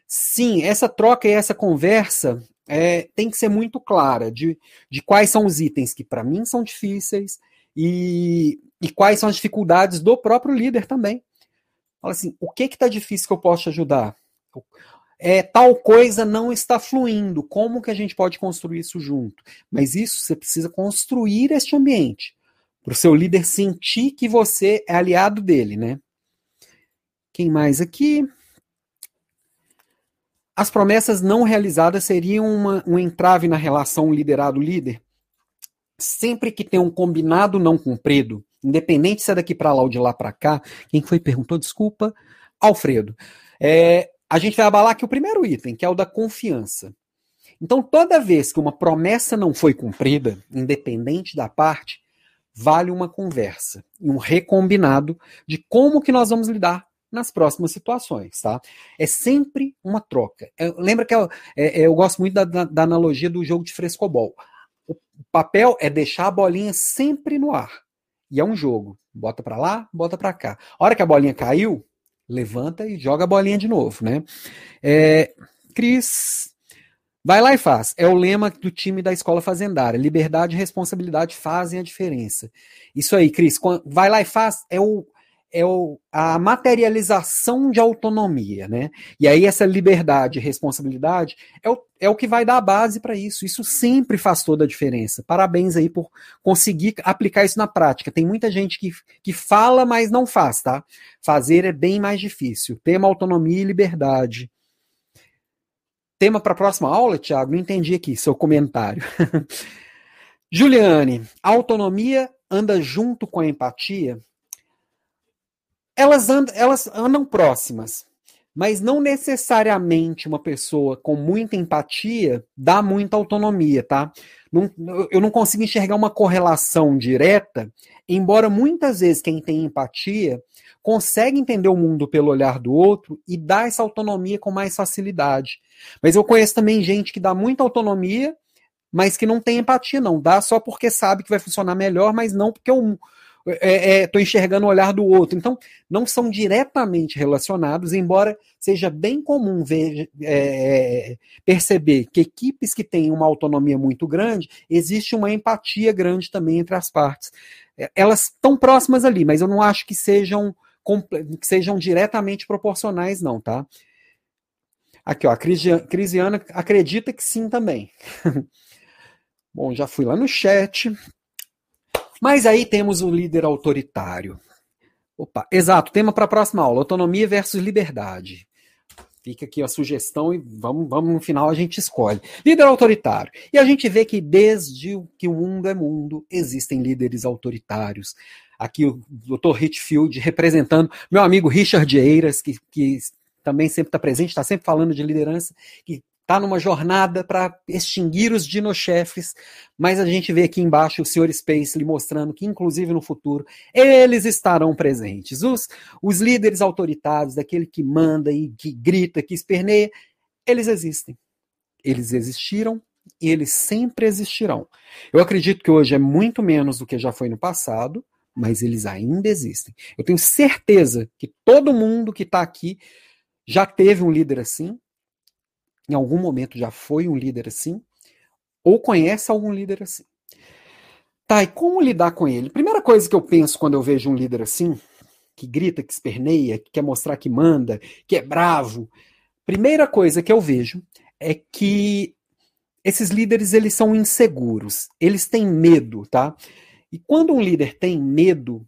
Sim, essa troca e essa conversa é, tem que ser muito clara de, de quais são os itens que para mim são difíceis e, e quais são as dificuldades do próprio líder também. Fala assim, o que está difícil que eu posso te ajudar? É, tal coisa não está fluindo. Como que a gente pode construir isso junto? Mas isso você precisa construir este ambiente Para o seu líder sentir que você é aliado dele, né? Quem mais aqui? As promessas não realizadas seriam uma, um entrave na relação liderado-líder? Sempre que tem um combinado não cumprido, independente se é daqui para lá ou de lá para cá, quem foi perguntou, desculpa, Alfredo. É, a gente vai abalar aqui o primeiro item, que é o da confiança. Então, toda vez que uma promessa não foi cumprida, independente da parte, vale uma conversa e um recombinado de como que nós vamos lidar nas próximas situações, tá? É sempre uma troca. É, lembra que eu, é, é, eu gosto muito da, da, da, analogia do jogo de frescobol. O papel é deixar a bolinha sempre no ar. E é um jogo. Bota para lá, bota para cá. A hora que a bolinha caiu, levanta e joga a bolinha de novo, né? É, Cris, vai lá e faz. É o lema do time da escola fazendária. Liberdade e responsabilidade fazem a diferença. Isso aí, Cris. Vai lá e faz. É o é o, a materialização de autonomia, né? E aí essa liberdade e responsabilidade é o, é o que vai dar a base para isso. Isso sempre faz toda a diferença. Parabéns aí por conseguir aplicar isso na prática. Tem muita gente que, que fala, mas não faz, tá? Fazer é bem mais difícil. Tema autonomia e liberdade. Tema para a próxima aula, Tiago? Não entendi aqui seu comentário. *laughs* Juliane, a autonomia anda junto com a empatia? elas, andam, elas andam próximas, mas não necessariamente uma pessoa com muita empatia dá muita autonomia, tá? Não, eu não consigo enxergar uma correlação direta, embora muitas vezes quem tem empatia consegue entender o mundo pelo olhar do outro e dá essa autonomia com mais facilidade. Mas eu conheço também gente que dá muita autonomia, mas que não tem empatia, não. Dá só porque sabe que vai funcionar melhor, mas não porque o, estou é, é, enxergando o olhar do outro. Então, não são diretamente relacionados, embora seja bem comum ver, é, perceber que equipes que têm uma autonomia muito grande, existe uma empatia grande também entre as partes. É, elas estão próximas ali, mas eu não acho que sejam, que sejam diretamente proporcionais, não, tá? Aqui, ó, a Crisiana acredita que sim também. *laughs* Bom, já fui lá no chat. Mas aí temos o líder autoritário. Opa, exato, tema para a próxima aula: autonomia versus liberdade. Fica aqui a sugestão e vamos, vamos no final a gente escolhe. Líder autoritário. E a gente vê que desde que o mundo é mundo, existem líderes autoritários. Aqui o Dr. Hitfield representando meu amigo Richard Eiras, que, que também sempre está presente, está sempre falando de liderança, que está numa jornada para extinguir os dinochefes, mas a gente vê aqui embaixo o Sr. Space lhe mostrando que, inclusive no futuro, eles estarão presentes. Os, os líderes autoritários, daquele que manda e que grita, que esperneia, eles existem. Eles existiram e eles sempre existirão. Eu acredito que hoje é muito menos do que já foi no passado, mas eles ainda existem. Eu tenho certeza que todo mundo que está aqui já teve um líder assim, em algum momento já foi um líder assim, ou conhece algum líder assim. Tá, e como lidar com ele? Primeira coisa que eu penso quando eu vejo um líder assim, que grita, que esperneia, que quer mostrar que manda, que é bravo, primeira coisa que eu vejo é que esses líderes eles são inseguros, eles têm medo, tá? E quando um líder tem medo,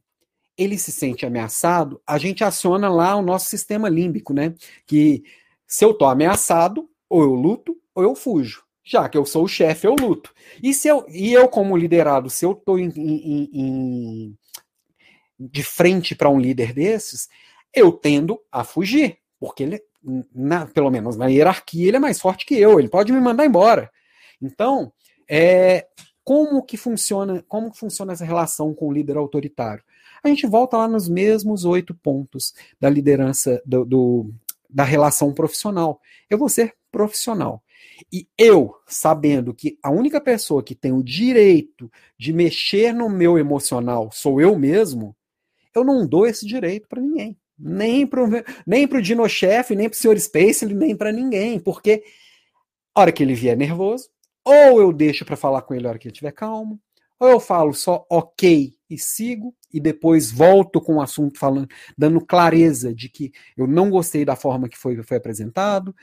ele se sente ameaçado, a gente aciona lá o nosso sistema límbico, né? Que se eu tô ameaçado, ou eu luto ou eu fujo. Já que eu sou o chefe, eu luto. E, se eu, e eu, como liderado, se eu estou de frente para um líder desses, eu tendo a fugir. Porque ele, na, pelo menos na hierarquia, ele é mais forte que eu. Ele pode me mandar embora. Então, é, como que funciona, como que funciona essa relação com o líder autoritário? A gente volta lá nos mesmos oito pontos da liderança do, do da relação profissional. Eu vou ser profissional. E eu, sabendo que a única pessoa que tem o direito de mexer no meu emocional sou eu mesmo, eu não dou esse direito para ninguém. Nem para nem o Dino Chef, nem para o Sr. Space, nem para ninguém. Porque a hora que ele vier nervoso, ou eu deixo para falar com ele a hora que ele estiver calmo, ou eu falo só ok e sigo, e depois volto com o assunto falando, dando clareza de que eu não gostei da forma que foi, foi apresentado,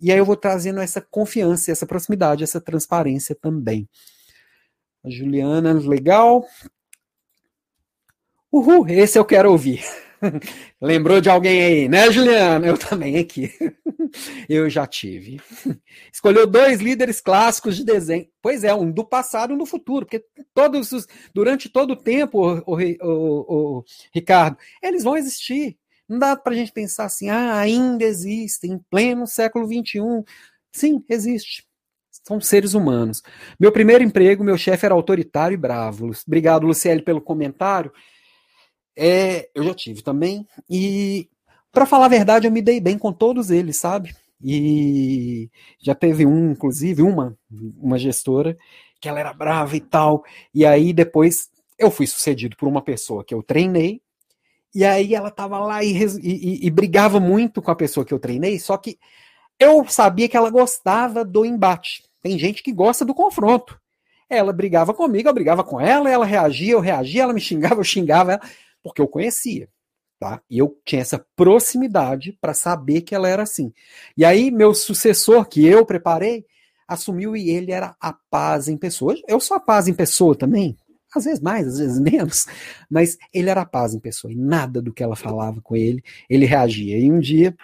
e aí eu vou trazendo essa confiança, essa proximidade, essa transparência também. A Juliana, legal. Uhul, esse eu quero ouvir. *laughs* Lembrou de alguém aí, né, Juliana? Eu também aqui. *laughs* Eu já tive. *laughs* Escolheu dois líderes clássicos de desenho. Pois é, um do passado e um do futuro, porque todos os, durante todo o tempo, o, o, o, Ricardo, eles vão existir. Não dá para a gente pensar assim, ah, ainda existem, em pleno século XXI. Sim, existe. São seres humanos. Meu primeiro emprego, meu chefe era autoritário e bravo. Obrigado, Luciele, pelo comentário. É, eu já tive também. E, para falar a verdade, eu me dei bem com todos eles, sabe? E já teve um, inclusive, uma, uma gestora, que ela era brava e tal. E aí depois eu fui sucedido por uma pessoa que eu treinei. E aí ela tava lá e, e, e brigava muito com a pessoa que eu treinei, só que eu sabia que ela gostava do embate. Tem gente que gosta do confronto. Ela brigava comigo, eu brigava com ela, ela reagia, eu reagia, ela me xingava, eu xingava ela porque eu conhecia. Tá? E eu tinha essa proximidade para saber que ela era assim. E aí, meu sucessor, que eu preparei, assumiu e ele era a paz em pessoa. Eu sou a paz em pessoa também, às vezes mais, às vezes *laughs* menos, mas ele era paz em pessoa. E nada do que ela falava com ele, ele reagia. E um dia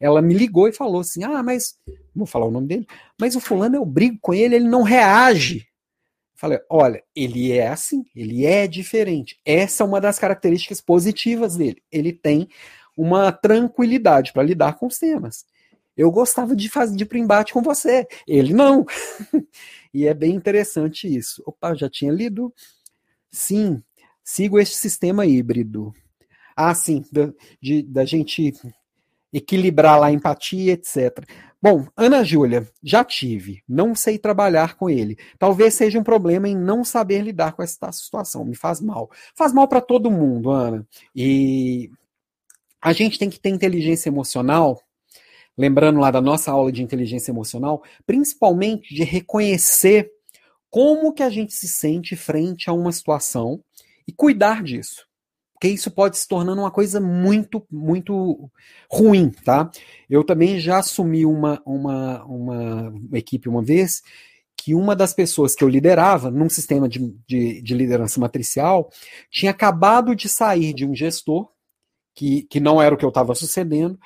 ela me ligou e falou assim: Ah, mas. Vou falar o nome dele, mas o fulano eu brigo com ele, ele não reage. Falei, olha, ele é assim, ele é diferente. Essa é uma das características positivas dele. Ele tem uma tranquilidade para lidar com os temas. Eu gostava de fazer de embate com você, ele não. *laughs* e é bem interessante isso. Opa, já tinha lido? Sim, sigo este sistema híbrido. Ah, sim, da, de, da gente equilibrar lá a empatia, etc. Bom, Ana Júlia, já tive, não sei trabalhar com ele. Talvez seja um problema em não saber lidar com essa situação, me faz mal. Faz mal para todo mundo, Ana. E a gente tem que ter inteligência emocional, lembrando lá da nossa aula de inteligência emocional, principalmente de reconhecer como que a gente se sente frente a uma situação e cuidar disso porque isso pode se tornando uma coisa muito, muito ruim, tá? Eu também já assumi uma, uma, uma, equipe uma vez que uma das pessoas que eu liderava num sistema de, de, de liderança matricial tinha acabado de sair de um gestor, que, que não era o que eu estava sucedendo,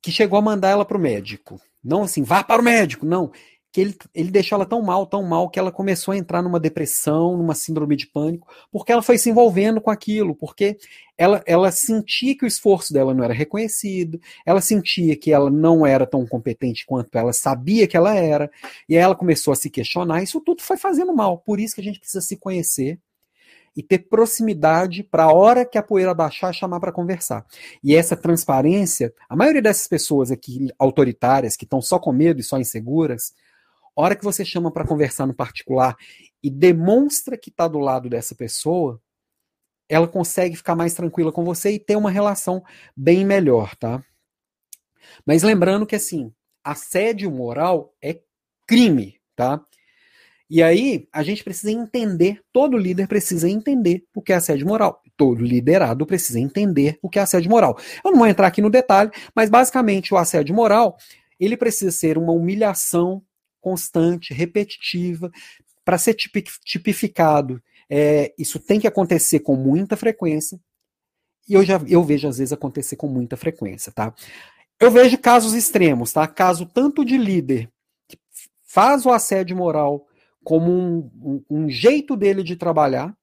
que chegou a mandar ela para o médico. Não assim, vá para o médico, não que ele, ele deixou ela tão mal, tão mal, que ela começou a entrar numa depressão, numa síndrome de pânico, porque ela foi se envolvendo com aquilo, porque ela, ela sentia que o esforço dela não era reconhecido, ela sentia que ela não era tão competente quanto ela sabia que ela era, e aí ela começou a se questionar, isso tudo foi fazendo mal, por isso que a gente precisa se conhecer, e ter proximidade para a hora que a poeira baixar, chamar para conversar. E essa transparência, a maioria dessas pessoas aqui autoritárias, que estão só com medo e só inseguras, hora que você chama para conversar no particular e demonstra que está do lado dessa pessoa, ela consegue ficar mais tranquila com você e ter uma relação bem melhor, tá? Mas lembrando que assim, assédio moral é crime, tá? E aí a gente precisa entender, todo líder precisa entender o que é assédio moral. Todo liderado precisa entender o que é assédio moral. Eu não vou entrar aqui no detalhe, mas basicamente o assédio moral, ele precisa ser uma humilhação constante, repetitiva, para ser tipificado. É, isso tem que acontecer com muita frequência, e eu já eu vejo às vezes acontecer com muita frequência, tá? Eu vejo casos extremos, tá? Caso tanto de líder que faz o assédio moral como um, um, um jeito dele de trabalhar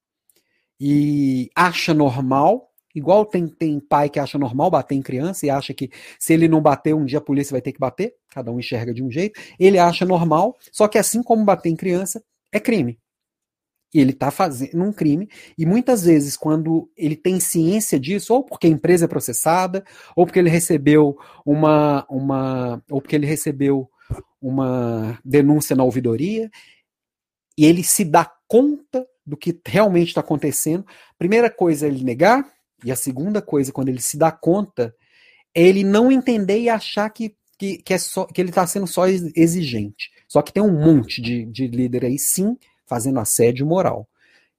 e acha normal, Igual tem, tem pai que acha normal bater em criança e acha que se ele não bater, um dia a polícia vai ter que bater. Cada um enxerga de um jeito. Ele acha normal, só que assim como bater em criança, é crime. E ele está fazendo um crime, e muitas vezes, quando ele tem ciência disso, ou porque a empresa é processada, ou porque ele recebeu uma. uma ou porque ele recebeu uma denúncia na ouvidoria, e ele se dá conta do que realmente está acontecendo. Primeira coisa é ele negar, e a segunda coisa, quando ele se dá conta, é ele não entender e achar que, que, que, é só, que ele está sendo só exigente. Só que tem um monte de, de líder aí, sim, fazendo assédio moral.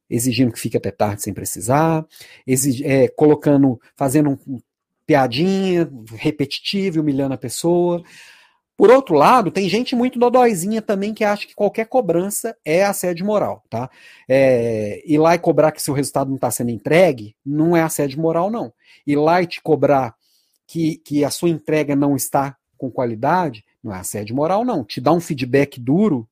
Exigindo que fique até tarde sem precisar, exig, é, colocando, fazendo um, piadinha repetitiva, humilhando a pessoa. Por outro lado, tem gente muito dodóizinha também que acha que qualquer cobrança é assédio moral, tá? É, ir lá e cobrar que seu resultado não está sendo entregue não é assédio moral, não. Ir lá e te cobrar que, que a sua entrega não está com qualidade não é assédio moral, não. Te dar um feedback duro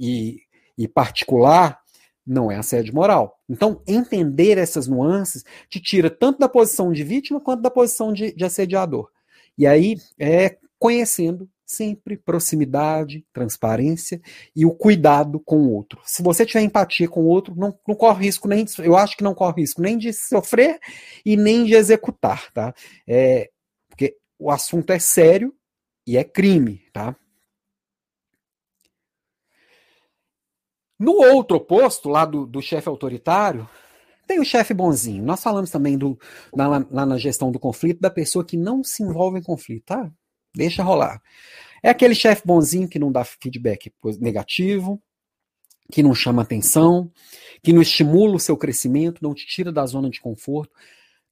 e, e particular não é assédio moral. Então, entender essas nuances te tira tanto da posição de vítima quanto da posição de, de assediador. E aí é conhecendo sempre proximidade, transparência e o cuidado com o outro. Se você tiver empatia com o outro, não, não corre risco nem de, eu acho que não corre risco nem de sofrer e nem de executar, tá? É, porque o assunto é sério e é crime, tá? No outro oposto, lá do, do chefe autoritário, tem o chefe bonzinho. Nós falamos também do, lá, lá na gestão do conflito da pessoa que não se envolve em conflito, tá? Deixa rolar. É aquele chefe bonzinho que não dá feedback negativo, que não chama atenção, que não estimula o seu crescimento, não te tira da zona de conforto.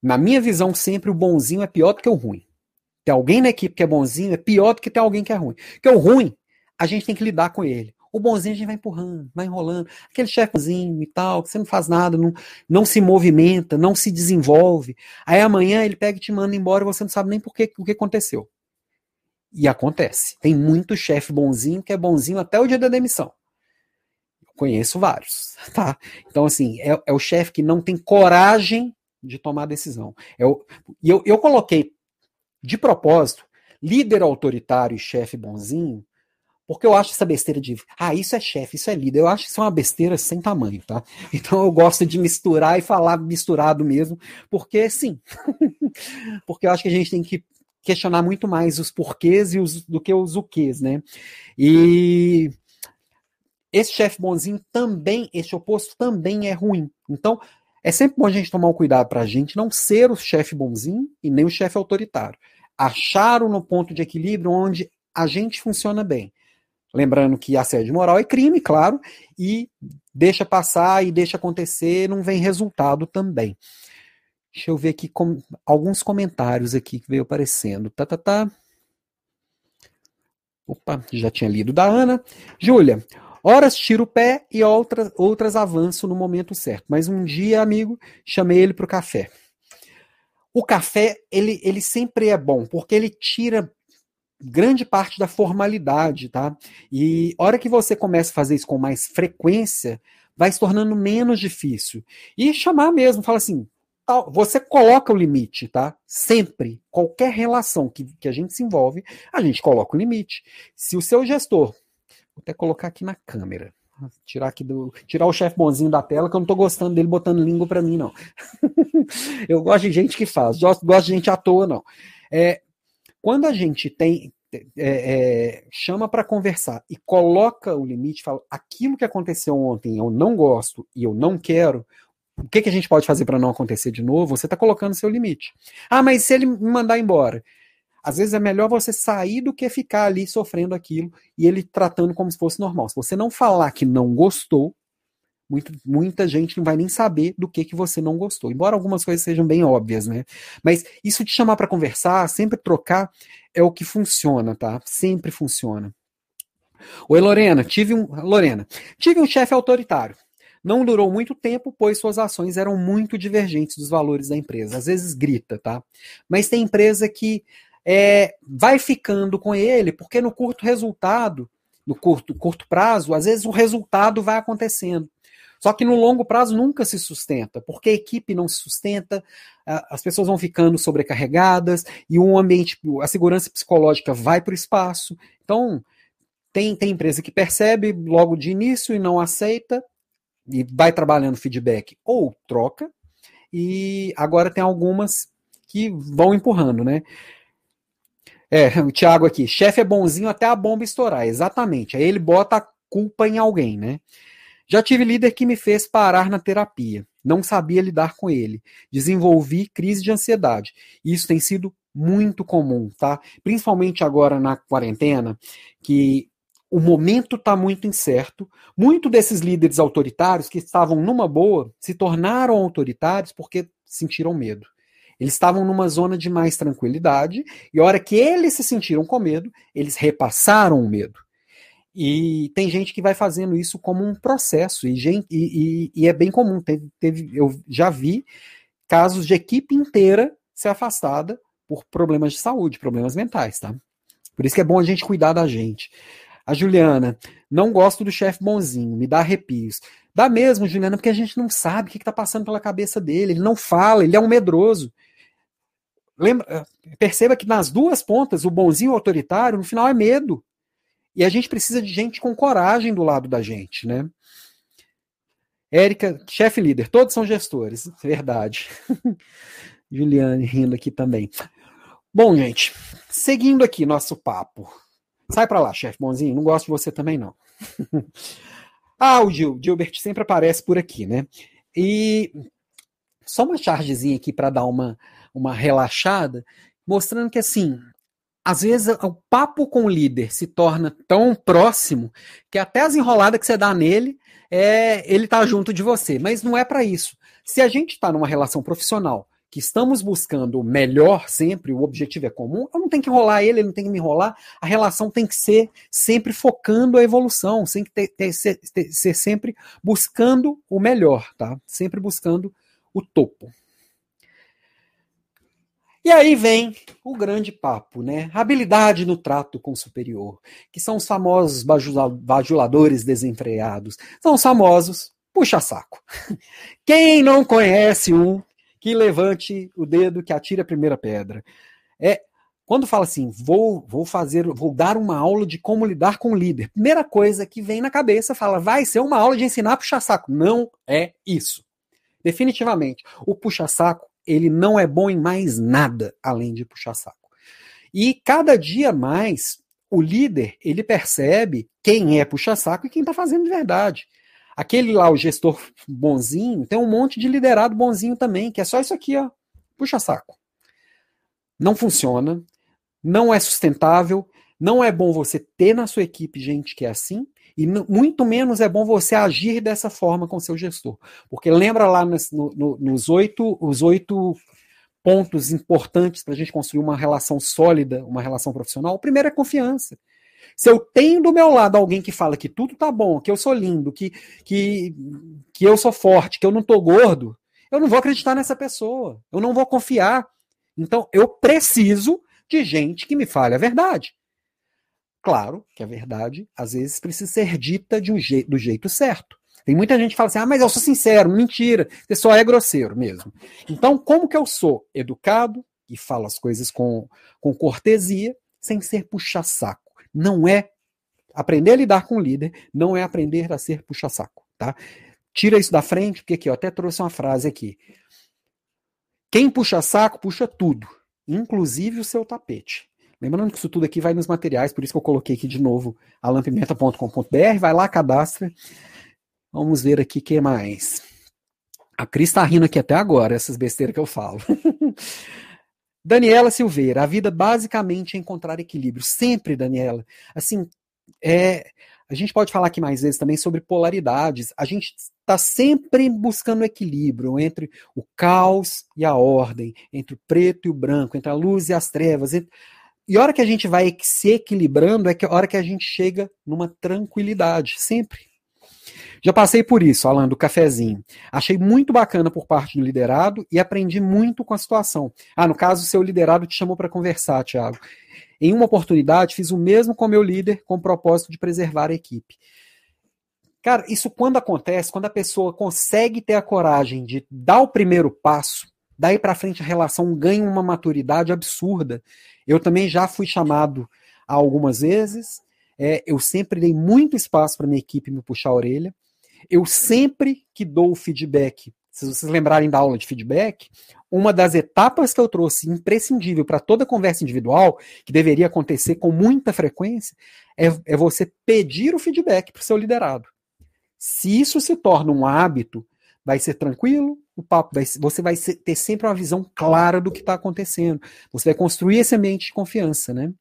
Na minha visão, sempre o bonzinho é pior do que o ruim. Ter alguém na equipe que é bonzinho é pior do que ter alguém que é ruim. Porque o ruim, a gente tem que lidar com ele. O bonzinho a gente vai empurrando, vai enrolando. Aquele chefinho e tal, que você não faz nada, não, não se movimenta, não se desenvolve. Aí amanhã ele pega e te manda embora e você não sabe nem por que, o que aconteceu. E acontece. Tem muito chefe bonzinho que é bonzinho até o dia da demissão. Conheço vários, *laughs* tá? Então, assim, é, é o chefe que não tem coragem de tomar decisão. É o, e eu, eu coloquei, de propósito, líder autoritário e chefe bonzinho, porque eu acho essa besteira de, ah, isso é chefe, isso é líder. Eu acho que isso é uma besteira sem tamanho, tá? *laughs* Então eu gosto de misturar e falar misturado mesmo, porque sim. *laughs* porque eu acho que a gente tem que questionar muito mais os porquês e os, do que os o quês, né? E esse chefe bonzinho também, esse oposto também é ruim. Então, é sempre bom a gente tomar um cuidado para a gente não ser o chefe bonzinho e nem o chefe autoritário. Achar no ponto de equilíbrio onde a gente funciona bem. Lembrando que assédio moral é crime, claro, e deixa passar e deixa acontecer, não vem resultado também. Deixa eu ver aqui com, alguns comentários aqui que veio aparecendo. Tá, tá, tá. Opa, já tinha lido da Ana. Júlia, horas tiro o pé e outras, outras avanço no momento certo. Mas um dia, amigo, chamei ele para o café. O café, ele, ele sempre é bom, porque ele tira grande parte da formalidade, tá? E hora que você começa a fazer isso com mais frequência, vai se tornando menos difícil. E chamar mesmo, fala assim, você coloca o limite, tá? Sempre, qualquer relação que, que a gente se envolve, a gente coloca o limite. Se o seu gestor, vou até colocar aqui na câmera, tirar aqui do, tirar o chefe bonzinho da tela, que eu não tô gostando dele botando língua para mim, não. *laughs* eu gosto de gente que faz, gosto, gosto de gente à toa, não. É, quando a gente tem é, é, chama para conversar e coloca o limite, fala aquilo que aconteceu ontem eu não gosto e eu não quero, o que, que a gente pode fazer para não acontecer de novo? Você está colocando seu limite. Ah, mas se ele me mandar embora? Às vezes é melhor você sair do que ficar ali sofrendo aquilo e ele tratando como se fosse normal. Se você não falar que não gostou, muita, muita gente não vai nem saber do que, que você não gostou. Embora algumas coisas sejam bem óbvias, né? Mas isso te chamar para conversar, sempre trocar, é o que funciona, tá? Sempre funciona. Oi, Lorena, tive um. Lorena, tive um chefe autoritário. Não durou muito tempo, pois suas ações eram muito divergentes dos valores da empresa. Às vezes grita, tá? Mas tem empresa que é, vai ficando com ele, porque no curto resultado, no curto, curto prazo, às vezes o resultado vai acontecendo. Só que no longo prazo nunca se sustenta, porque a equipe não se sustenta, as pessoas vão ficando sobrecarregadas e o ambiente, a segurança psicológica vai para o espaço. Então, tem, tem empresa que percebe logo de início e não aceita, e vai trabalhando feedback ou troca, e agora tem algumas que vão empurrando, né? É, *laughs* o Thiago aqui, chefe é bonzinho até a bomba estourar, exatamente. Aí ele bota a culpa em alguém, né? Já tive líder que me fez parar na terapia. Não sabia lidar com ele. Desenvolvi crise de ansiedade. Isso tem sido muito comum, tá? Principalmente agora na quarentena, que o momento está muito incerto. Muito desses líderes autoritários que estavam numa boa se tornaram autoritários porque sentiram medo. Eles estavam numa zona de mais tranquilidade, e a hora que eles se sentiram com medo, eles repassaram o medo. E tem gente que vai fazendo isso como um processo, e, gente, e, e, e é bem comum. Teve, teve, eu já vi casos de equipe inteira ser afastada por problemas de saúde, problemas mentais, tá? Por isso que é bom a gente cuidar da gente. A Juliana, não gosto do chefe bonzinho, me dá arrepios. Dá mesmo, Juliana, porque a gente não sabe o que está passando pela cabeça dele. Ele não fala, ele é um medroso. Lembra, eh, perceba que nas duas pontas, o bonzinho e o autoritário, no final é medo. E a gente precisa de gente com coragem do lado da gente, né? Érica, chefe líder, todos são gestores, verdade. *laughs* Juliane rindo aqui também. Bom, gente, seguindo aqui nosso papo. Sai para lá, chefe bonzinho, não gosto de você também não. *laughs* ah, o Gil, Gilbert sempre aparece por aqui, né? E só uma chargezinha aqui para dar uma, uma relaxada, mostrando que assim, às vezes o papo com o líder se torna tão próximo que até as enroladas que você dá nele, é, ele tá junto de você. Mas não é para isso. Se a gente está numa relação profissional que estamos buscando o melhor sempre, o objetivo é comum, eu não tenho que enrolar ele, ele não tem que me enrolar, a relação tem que ser sempre focando a evolução, tem que ter, ter, ser, ter, ser sempre buscando o melhor, tá? Sempre buscando o topo. E aí vem o grande papo, né? Habilidade no trato com o superior, que são os famosos bajuladores desenfreados, são os famosos puxa-saco. *laughs* Quem não conhece um que levante o dedo, que atire a primeira pedra. É quando fala assim, vou, vou fazer, vou dar uma aula de como lidar com o líder. Primeira coisa que vem na cabeça fala, vai ser uma aula de ensinar puxa-saco. Não é isso. Definitivamente, o puxa-saco ele não é bom em mais nada além de puxa-saco. E cada dia mais o líder ele percebe quem é puxa-saco e quem está fazendo de verdade. Aquele lá, o gestor bonzinho, tem um monte de liderado bonzinho também, que é só isso aqui, ó. Puxa saco. Não funciona, não é sustentável, não é bom você ter na sua equipe gente que é assim, e muito menos é bom você agir dessa forma com seu gestor. Porque lembra lá nos, no, nos oito, os oito pontos importantes para a gente construir uma relação sólida, uma relação profissional? O primeiro é confiança. Se eu tenho do meu lado alguém que fala que tudo tá bom, que eu sou lindo, que, que, que eu sou forte, que eu não tô gordo, eu não vou acreditar nessa pessoa. Eu não vou confiar. Então, eu preciso de gente que me fale a verdade. Claro que a verdade, às vezes, precisa ser dita de um je do jeito certo. Tem muita gente que fala assim: ah, mas eu sou sincero, mentira, você só é grosseiro mesmo. Então, como que eu sou educado e falo as coisas com, com cortesia, sem ser puxa-saco? Não é aprender a lidar com o líder, não é aprender a ser puxa-saco, tá? Tira isso da frente, porque aqui, eu até trouxe uma frase aqui. Quem puxa saco, puxa tudo, inclusive o seu tapete. Lembrando que isso tudo aqui vai nos materiais, por isso que eu coloquei aqui de novo alampimenta.com.br, vai lá, cadastra. Vamos ver aqui o que mais. A Cris tá rindo aqui até agora, essas besteiras que eu falo. *laughs* Daniela Silveira, a vida basicamente é encontrar equilíbrio. Sempre, Daniela. Assim, é, a gente pode falar aqui mais vezes também sobre polaridades. A gente está sempre buscando equilíbrio entre o caos e a ordem, entre o preto e o branco, entre a luz e as trevas. Entre... E a hora que a gente vai se equilibrando é a hora que a gente chega numa tranquilidade, sempre. Já passei por isso, Alan, do cafezinho. Achei muito bacana por parte do liderado e aprendi muito com a situação. Ah, no caso, o seu liderado te chamou para conversar, Thiago. Em uma oportunidade, fiz o mesmo com meu líder, com o propósito de preservar a equipe. Cara, isso quando acontece, quando a pessoa consegue ter a coragem de dar o primeiro passo, daí para frente a relação ganha uma maturidade absurda. Eu também já fui chamado algumas vezes, é, eu sempre dei muito espaço para minha equipe me puxar a orelha. Eu sempre que dou feedback, se vocês lembrarem da aula de feedback, uma das etapas que eu trouxe imprescindível para toda conversa individual, que deveria acontecer com muita frequência, é, é você pedir o feedback para o seu liderado. Se isso se torna um hábito, vai ser tranquilo, o papo vai, você vai ter sempre uma visão clara do que está acontecendo. Você vai construir esse ambiente de confiança, né?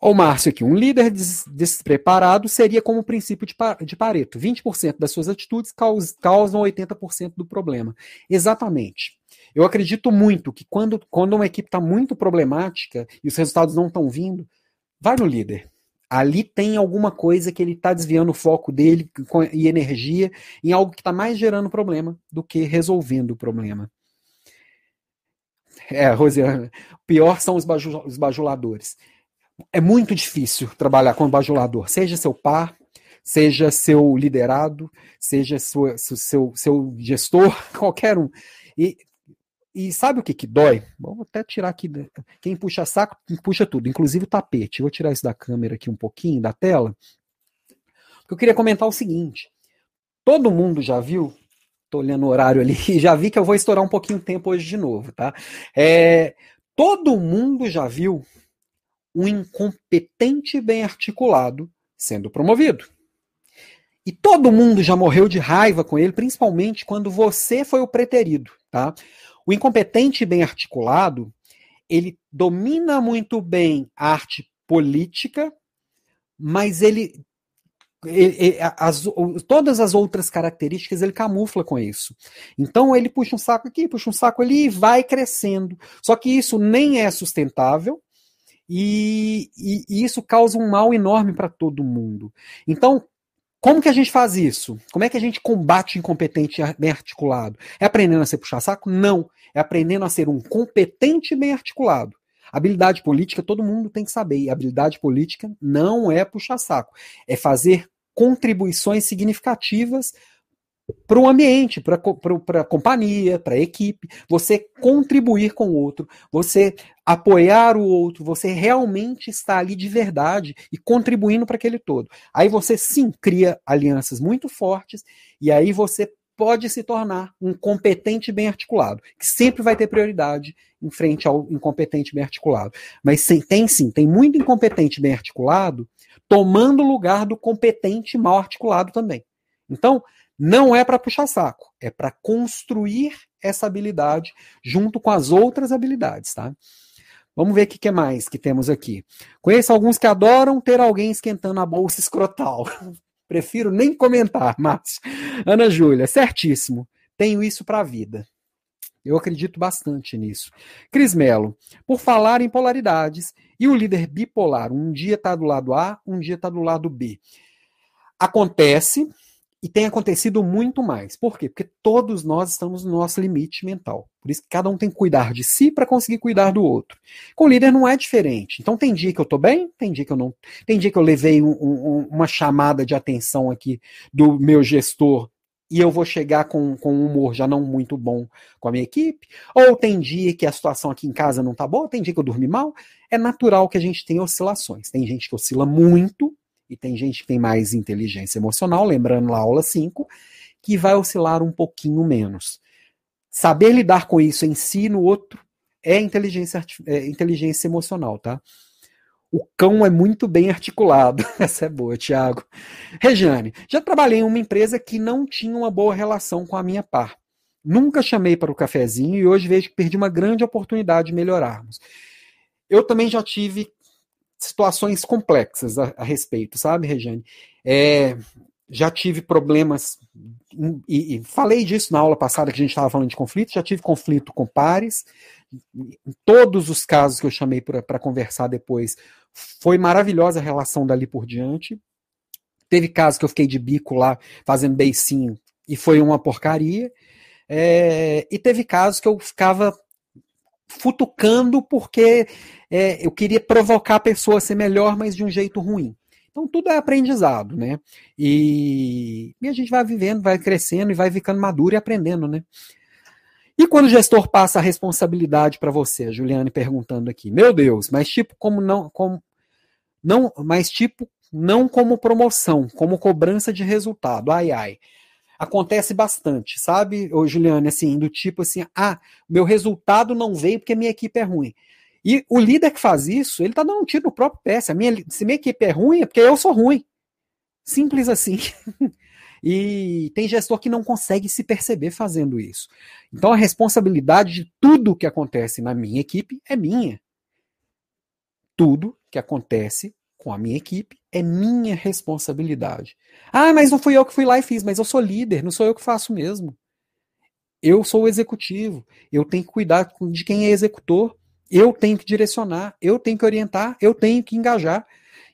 O Márcio aqui, um líder des despreparado seria como o princípio de, de Pareto. 20% das suas atitudes caus causam 80% do problema. Exatamente. Eu acredito muito que quando, quando uma equipe está muito problemática e os resultados não estão vindo, vai no líder. Ali tem alguma coisa que ele está desviando o foco dele e energia em algo que está mais gerando problema do que resolvendo o problema. É, Rosiana, pior são os, os bajuladores. É muito difícil trabalhar com bajulador, seja seu par, seja seu liderado, seja seu, seu, seu gestor, *laughs* qualquer um. E, e sabe o que, que dói? Vou até tirar aqui. Quem puxa saco, puxa tudo, inclusive o tapete. Vou tirar isso da câmera aqui um pouquinho, da tela. Porque eu queria comentar o seguinte: todo mundo já viu Tô olhando o horário ali e *laughs* já vi que eu vou estourar um pouquinho o tempo hoje de novo, tá? É, todo mundo já viu um incompetente bem articulado sendo promovido. E todo mundo já morreu de raiva com ele, principalmente quando você foi o preterido, tá? O incompetente bem articulado, ele domina muito bem a arte política, mas ele as, todas as outras características ele camufla com isso. Então ele puxa um saco aqui, puxa um saco ali e vai crescendo. Só que isso nem é sustentável e, e, isso causa um mal enorme para todo mundo. Então, como que a gente faz isso? Como é que a gente combate incompetente bem articulado? É aprendendo a ser puxar saco? Não. É aprendendo a ser um competente bem articulado. Habilidade política todo mundo tem que saber. E habilidade política não é puxar saco. É fazer contribuições significativas para o ambiente, para a companhia, para a equipe, você contribuir com o outro, você apoiar o outro, você realmente está ali de verdade e contribuindo para aquele todo. Aí você sim cria alianças muito fortes e aí você pode se tornar um competente bem articulado, que sempre vai ter prioridade em frente ao incompetente bem articulado. Mas sim, tem sim, tem muito incompetente bem articulado tomando o lugar do competente mal articulado também. Então, não é para puxar saco, é para construir essa habilidade junto com as outras habilidades, tá? Vamos ver o que, que mais que temos aqui. Conheço alguns que adoram ter alguém esquentando a bolsa escrotal. *laughs* Prefiro nem comentar, Márcio. Ana Júlia, certíssimo. Tenho isso para a vida. Eu acredito bastante nisso. Cris Melo, por falar em polaridades, e o líder bipolar, um dia está do lado A, um dia está do lado B. Acontece, e tem acontecido muito mais. Por quê? Porque todos nós estamos no nosso limite mental. Por isso que cada um tem que cuidar de si para conseguir cuidar do outro. Com o líder não é diferente. Então tem dia que eu estou bem, tem dia que eu não. Tem dia que eu levei um, um, uma chamada de atenção aqui do meu gestor e eu vou chegar com, com um humor já não muito bom com a minha equipe. Ou tem dia que a situação aqui em casa não está boa, tem dia que eu dormi mal. É natural que a gente tenha oscilações. Tem gente que oscila muito e tem gente que tem mais inteligência emocional, lembrando lá aula 5, que vai oscilar um pouquinho menos. Saber lidar com isso em si no outro é inteligência, é inteligência emocional, tá? O cão é muito bem articulado. *laughs* Essa é boa, Thiago. Regiane, já trabalhei em uma empresa que não tinha uma boa relação com a minha par. Nunca chamei para o cafezinho e hoje vejo que perdi uma grande oportunidade de melhorarmos. Eu também já tive situações complexas a, a respeito, sabe, Regiane? É, já tive problemas, e, e, falei disso na aula passada que a gente estava falando de conflito, já tive conflito com pares, em todos os casos que eu chamei para conversar depois, foi maravilhosa a relação dali por diante. Teve casos que eu fiquei de bico lá, fazendo beicinho, e foi uma porcaria. É, e teve casos que eu ficava futucando porque é, eu queria provocar a pessoa a ser melhor, mas de um jeito ruim. Então tudo é aprendizado, né? E, e a gente vai vivendo, vai crescendo e vai ficando maduro e aprendendo, né? E quando o gestor passa a responsabilidade para você, a Juliane perguntando aqui, meu Deus, mas tipo como não, como não, mas tipo não como promoção, como cobrança de resultado. Ai ai acontece bastante, sabe, ô Juliane, assim, do tipo assim, ah, meu resultado não veio porque minha equipe é ruim. E o líder que faz isso, ele tá dando um tiro no próprio pé. Se, minha, se minha equipe é ruim, é porque eu sou ruim. Simples assim. *laughs* e tem gestor que não consegue se perceber fazendo isso. Então a responsabilidade de tudo que acontece na minha equipe é minha. Tudo que acontece com a minha equipe é minha responsabilidade. Ah, mas não fui eu que fui lá e fiz, mas eu sou líder, não sou eu que faço mesmo. Eu sou o executivo, eu tenho que cuidar de quem é executor, eu tenho que direcionar, eu tenho que orientar, eu tenho que engajar.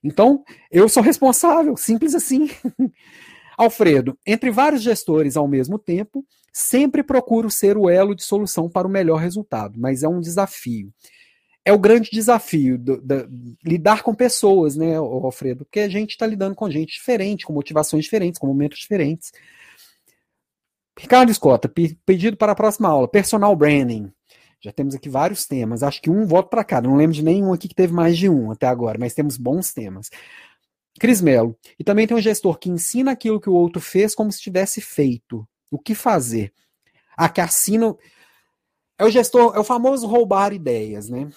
Então, eu sou responsável, simples assim. *laughs* Alfredo, entre vários gestores ao mesmo tempo, sempre procuro ser o elo de solução para o melhor resultado, mas é um desafio. É o grande desafio do, do, lidar com pessoas, né, Alfredo? Porque a gente está lidando com gente diferente, com motivações diferentes, com momentos diferentes. Ricardo Escota, pedido para a próxima aula, personal branding. Já temos aqui vários temas, acho que um voto para cada. Não lembro de nenhum aqui que teve mais de um até agora, mas temos bons temas. Cris Melo. E também tem um gestor que ensina aquilo que o outro fez como se tivesse feito. O que fazer? Ah, que assina. É o gestor, é o famoso roubar ideias, né?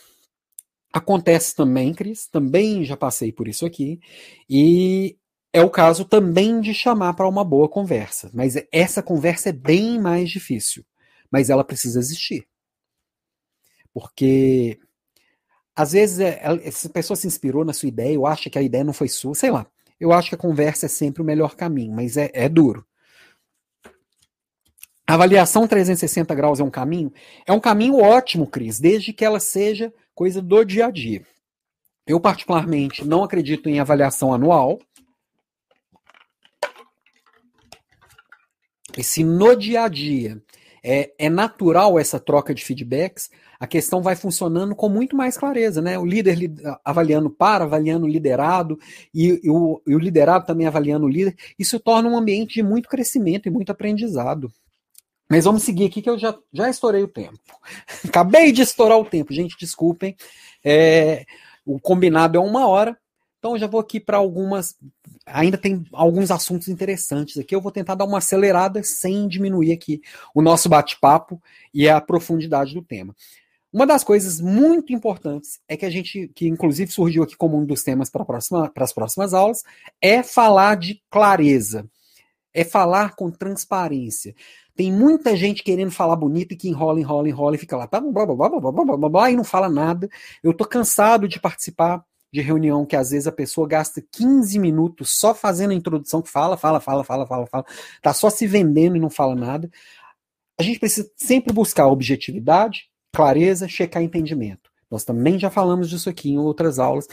Acontece também, Cris, também já passei por isso aqui. E é o caso também de chamar para uma boa conversa. Mas essa conversa é bem mais difícil. Mas ela precisa existir. Porque às vezes é, essa pessoa se inspirou na sua ideia, ou acha que a ideia não foi sua, sei lá. Eu acho que a conversa é sempre o melhor caminho, mas é, é duro. A avaliação 360 graus é um caminho? É um caminho ótimo, Cris, desde que ela seja coisa do dia a dia. Eu, particularmente, não acredito em avaliação anual. E se no dia a dia é, é natural essa troca de feedbacks, a questão vai funcionando com muito mais clareza, né? O líder avaliando para, avaliando o liderado, e, e, o, e o liderado também avaliando o líder. Isso torna um ambiente de muito crescimento e muito aprendizado. Mas vamos seguir aqui que eu já, já estourei o tempo. *laughs* Acabei de estourar o tempo, gente, desculpem. É, o combinado é uma hora, então eu já vou aqui para algumas. Ainda tem alguns assuntos interessantes aqui. Eu vou tentar dar uma acelerada sem diminuir aqui o nosso bate-papo e a profundidade do tema. Uma das coisas muito importantes é que a gente, que inclusive surgiu aqui como um dos temas para próxima, as próximas aulas, é falar de clareza, é falar com transparência. Tem muita gente querendo falar bonito e que enrola, enrola, enrola e fica lá, blá, blá, blá, blá, blá, blá, blá, blá, e não fala nada. Eu tô cansado de participar de reunião que às vezes a pessoa gasta 15 minutos só fazendo a introdução, que fala, fala, fala, fala, fala, fala, tá só se vendendo e não fala nada. A gente precisa sempre buscar objetividade, clareza, checar entendimento. Nós também já falamos disso aqui em outras aulas,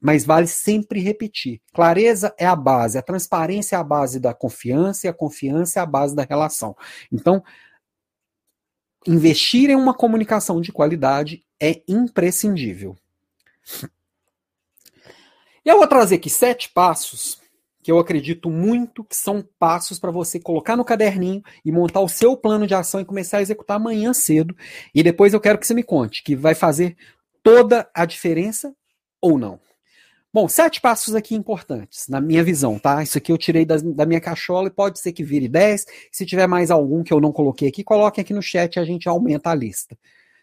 mas vale sempre repetir. Clareza é a base, a transparência é a base da confiança e a confiança é a base da relação. Então, investir em uma comunicação de qualidade é imprescindível. Eu vou trazer aqui sete passos que eu acredito muito que são passos para você colocar no caderninho e montar o seu plano de ação e começar a executar amanhã cedo. E depois eu quero que você me conte que vai fazer toda a diferença ou não. Bom, sete passos aqui importantes, na minha visão, tá? Isso aqui eu tirei da, da minha cachola e pode ser que vire dez. Se tiver mais algum que eu não coloquei aqui, coloquem aqui no chat e a gente aumenta a lista.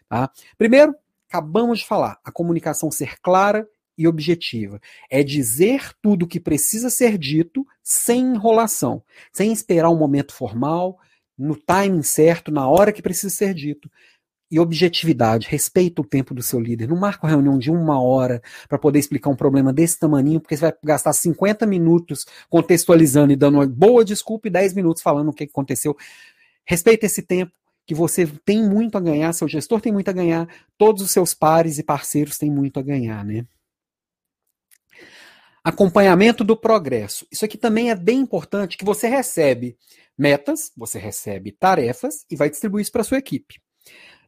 Tá? Primeiro, acabamos de falar, a comunicação ser clara e objetiva. É dizer tudo o que precisa ser dito sem enrolação, sem esperar um momento formal, no timing certo, na hora que precisa ser dito. E objetividade, respeita o tempo do seu líder. Não marca uma reunião de uma hora para poder explicar um problema desse tamanho, porque você vai gastar 50 minutos contextualizando e dando uma boa desculpa e 10 minutos falando o que aconteceu. Respeita esse tempo, que você tem muito a ganhar, seu gestor tem muito a ganhar, todos os seus pares e parceiros têm muito a ganhar, né? Acompanhamento do progresso. Isso aqui também é bem importante que você recebe metas, você recebe tarefas e vai distribuir isso para sua equipe.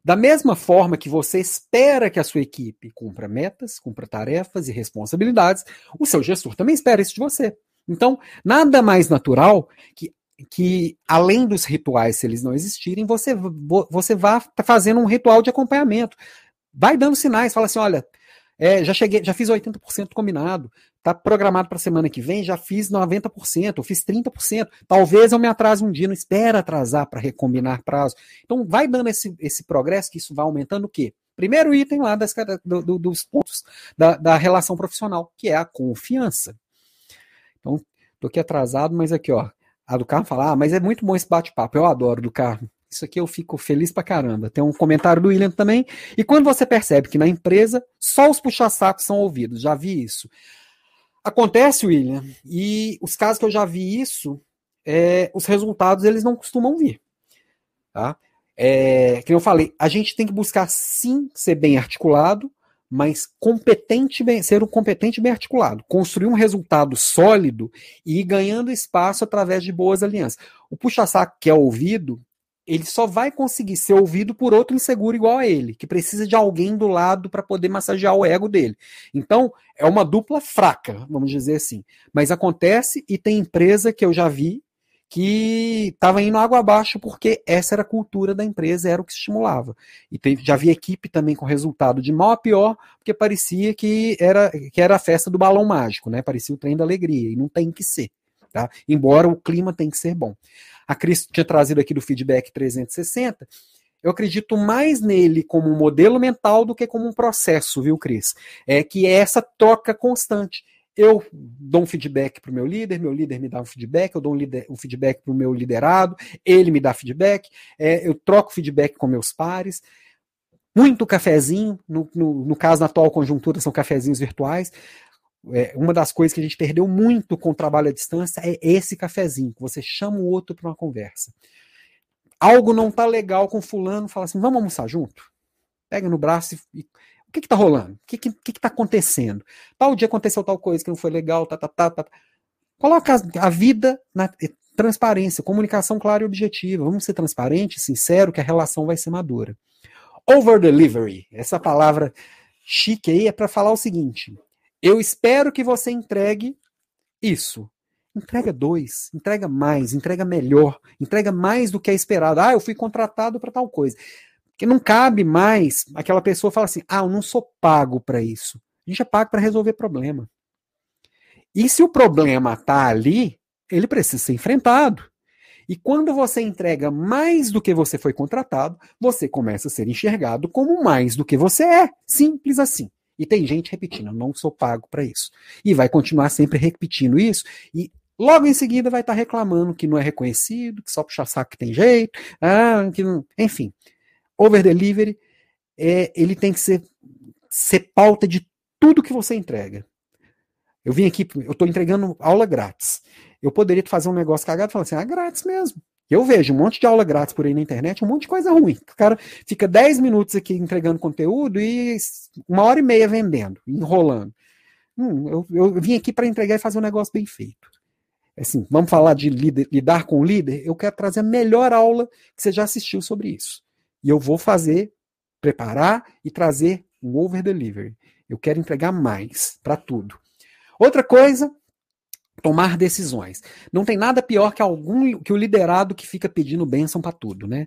Da mesma forma que você espera que a sua equipe cumpra metas, cumpra tarefas e responsabilidades, o seu gestor também espera isso de você. Então, nada mais natural que, que além dos rituais, se eles não existirem, você, você vá fazendo um ritual de acompanhamento. Vai dando sinais, fala assim: olha, é, já cheguei, já fiz 80% combinado. Tá programado para semana que vem, já fiz 90%, eu fiz 30%. Talvez eu me atrase um dia, não espera atrasar para recombinar prazo. Então vai dando esse, esse progresso, que isso vai aumentando o quê? Primeiro item lá das, do, do, dos pontos da, da relação profissional, que é a confiança. Então, tô aqui atrasado, mas aqui, ó. A do carro fala, ah, mas é muito bom esse bate-papo, eu adoro do carro. Isso aqui eu fico feliz pra caramba. Tem um comentário do William também. E quando você percebe que na empresa só os puxa-sacos são ouvidos, já vi isso. Acontece, William, e os casos que eu já vi isso, é, os resultados eles não costumam vir. Tá? É, que eu falei, a gente tem que buscar sim ser bem articulado, mas competente, bem, ser um competente bem articulado, construir um resultado sólido e ir ganhando espaço através de boas alianças. O puxa-saco que é ouvido, ele só vai conseguir ser ouvido por outro inseguro igual a ele, que precisa de alguém do lado para poder massagear o ego dele. Então, é uma dupla fraca, vamos dizer assim. Mas acontece e tem empresa que eu já vi que estava indo água abaixo porque essa era a cultura da empresa, era o que estimulava. E já vi equipe também com resultado de mal a pior, porque parecia que era, que era a festa do balão mágico, né? Parecia o trem da alegria, e não tem que ser. Tá? Embora o clima tem que ser bom. A Cris tinha trazido aqui do feedback 360. Eu acredito mais nele como um modelo mental do que como um processo, viu, Cris? É que é essa troca constante eu dou um feedback para o meu líder, meu líder me dá um feedback, eu dou um, líder, um feedback para o meu liderado, ele me dá feedback, é, eu troco feedback com meus pares. Muito cafezinho, no, no, no caso, na atual conjuntura, são cafezinhos virtuais. É, uma das coisas que a gente perdeu muito com o trabalho à distância é esse cafezinho, que você chama o outro para uma conversa. Algo não tá legal com fulano, fala assim, vamos almoçar junto? Pega no braço e, o que está rolando? O que está que, que tá acontecendo? Tal dia aconteceu tal coisa que não foi legal, tá, tá, tá, tá. Coloca a, a vida na transparência, comunicação clara e objetiva. Vamos ser transparente, sincero, que a relação vai ser madura. Over delivery, essa palavra chique aí é para falar o seguinte: eu espero que você entregue isso. Entrega dois, entrega mais, entrega melhor, entrega mais do que é esperado. Ah, eu fui contratado para tal coisa. Que não cabe mais aquela pessoa falar assim: ah, eu não sou pago para isso. A gente é pago para resolver problema. E se o problema está ali, ele precisa ser enfrentado. E quando você entrega mais do que você foi contratado, você começa a ser enxergado como mais do que você é. Simples assim. E tem gente repetindo, eu não sou pago para isso. E vai continuar sempre repetindo isso. E logo em seguida vai estar tá reclamando que não é reconhecido, que só puxa saco que tem jeito, ah, que não... enfim over delivery, é, ele tem que ser, ser pauta de tudo que você entrega. Eu vim aqui, eu estou entregando aula grátis. Eu poderia fazer um negócio cagado e falar assim, ah, grátis mesmo. Eu vejo um monte de aula grátis por aí na internet, um monte de coisa ruim. O cara fica 10 minutos aqui entregando conteúdo e uma hora e meia vendendo, enrolando. Hum, eu, eu vim aqui para entregar e fazer um negócio bem feito. Assim, vamos falar de líder, lidar com o líder? Eu quero trazer a melhor aula que você já assistiu sobre isso. E eu vou fazer, preparar e trazer um over delivery. Eu quero entregar mais para tudo. Outra coisa, tomar decisões. Não tem nada pior que algum que o liderado que fica pedindo bênção para tudo, né?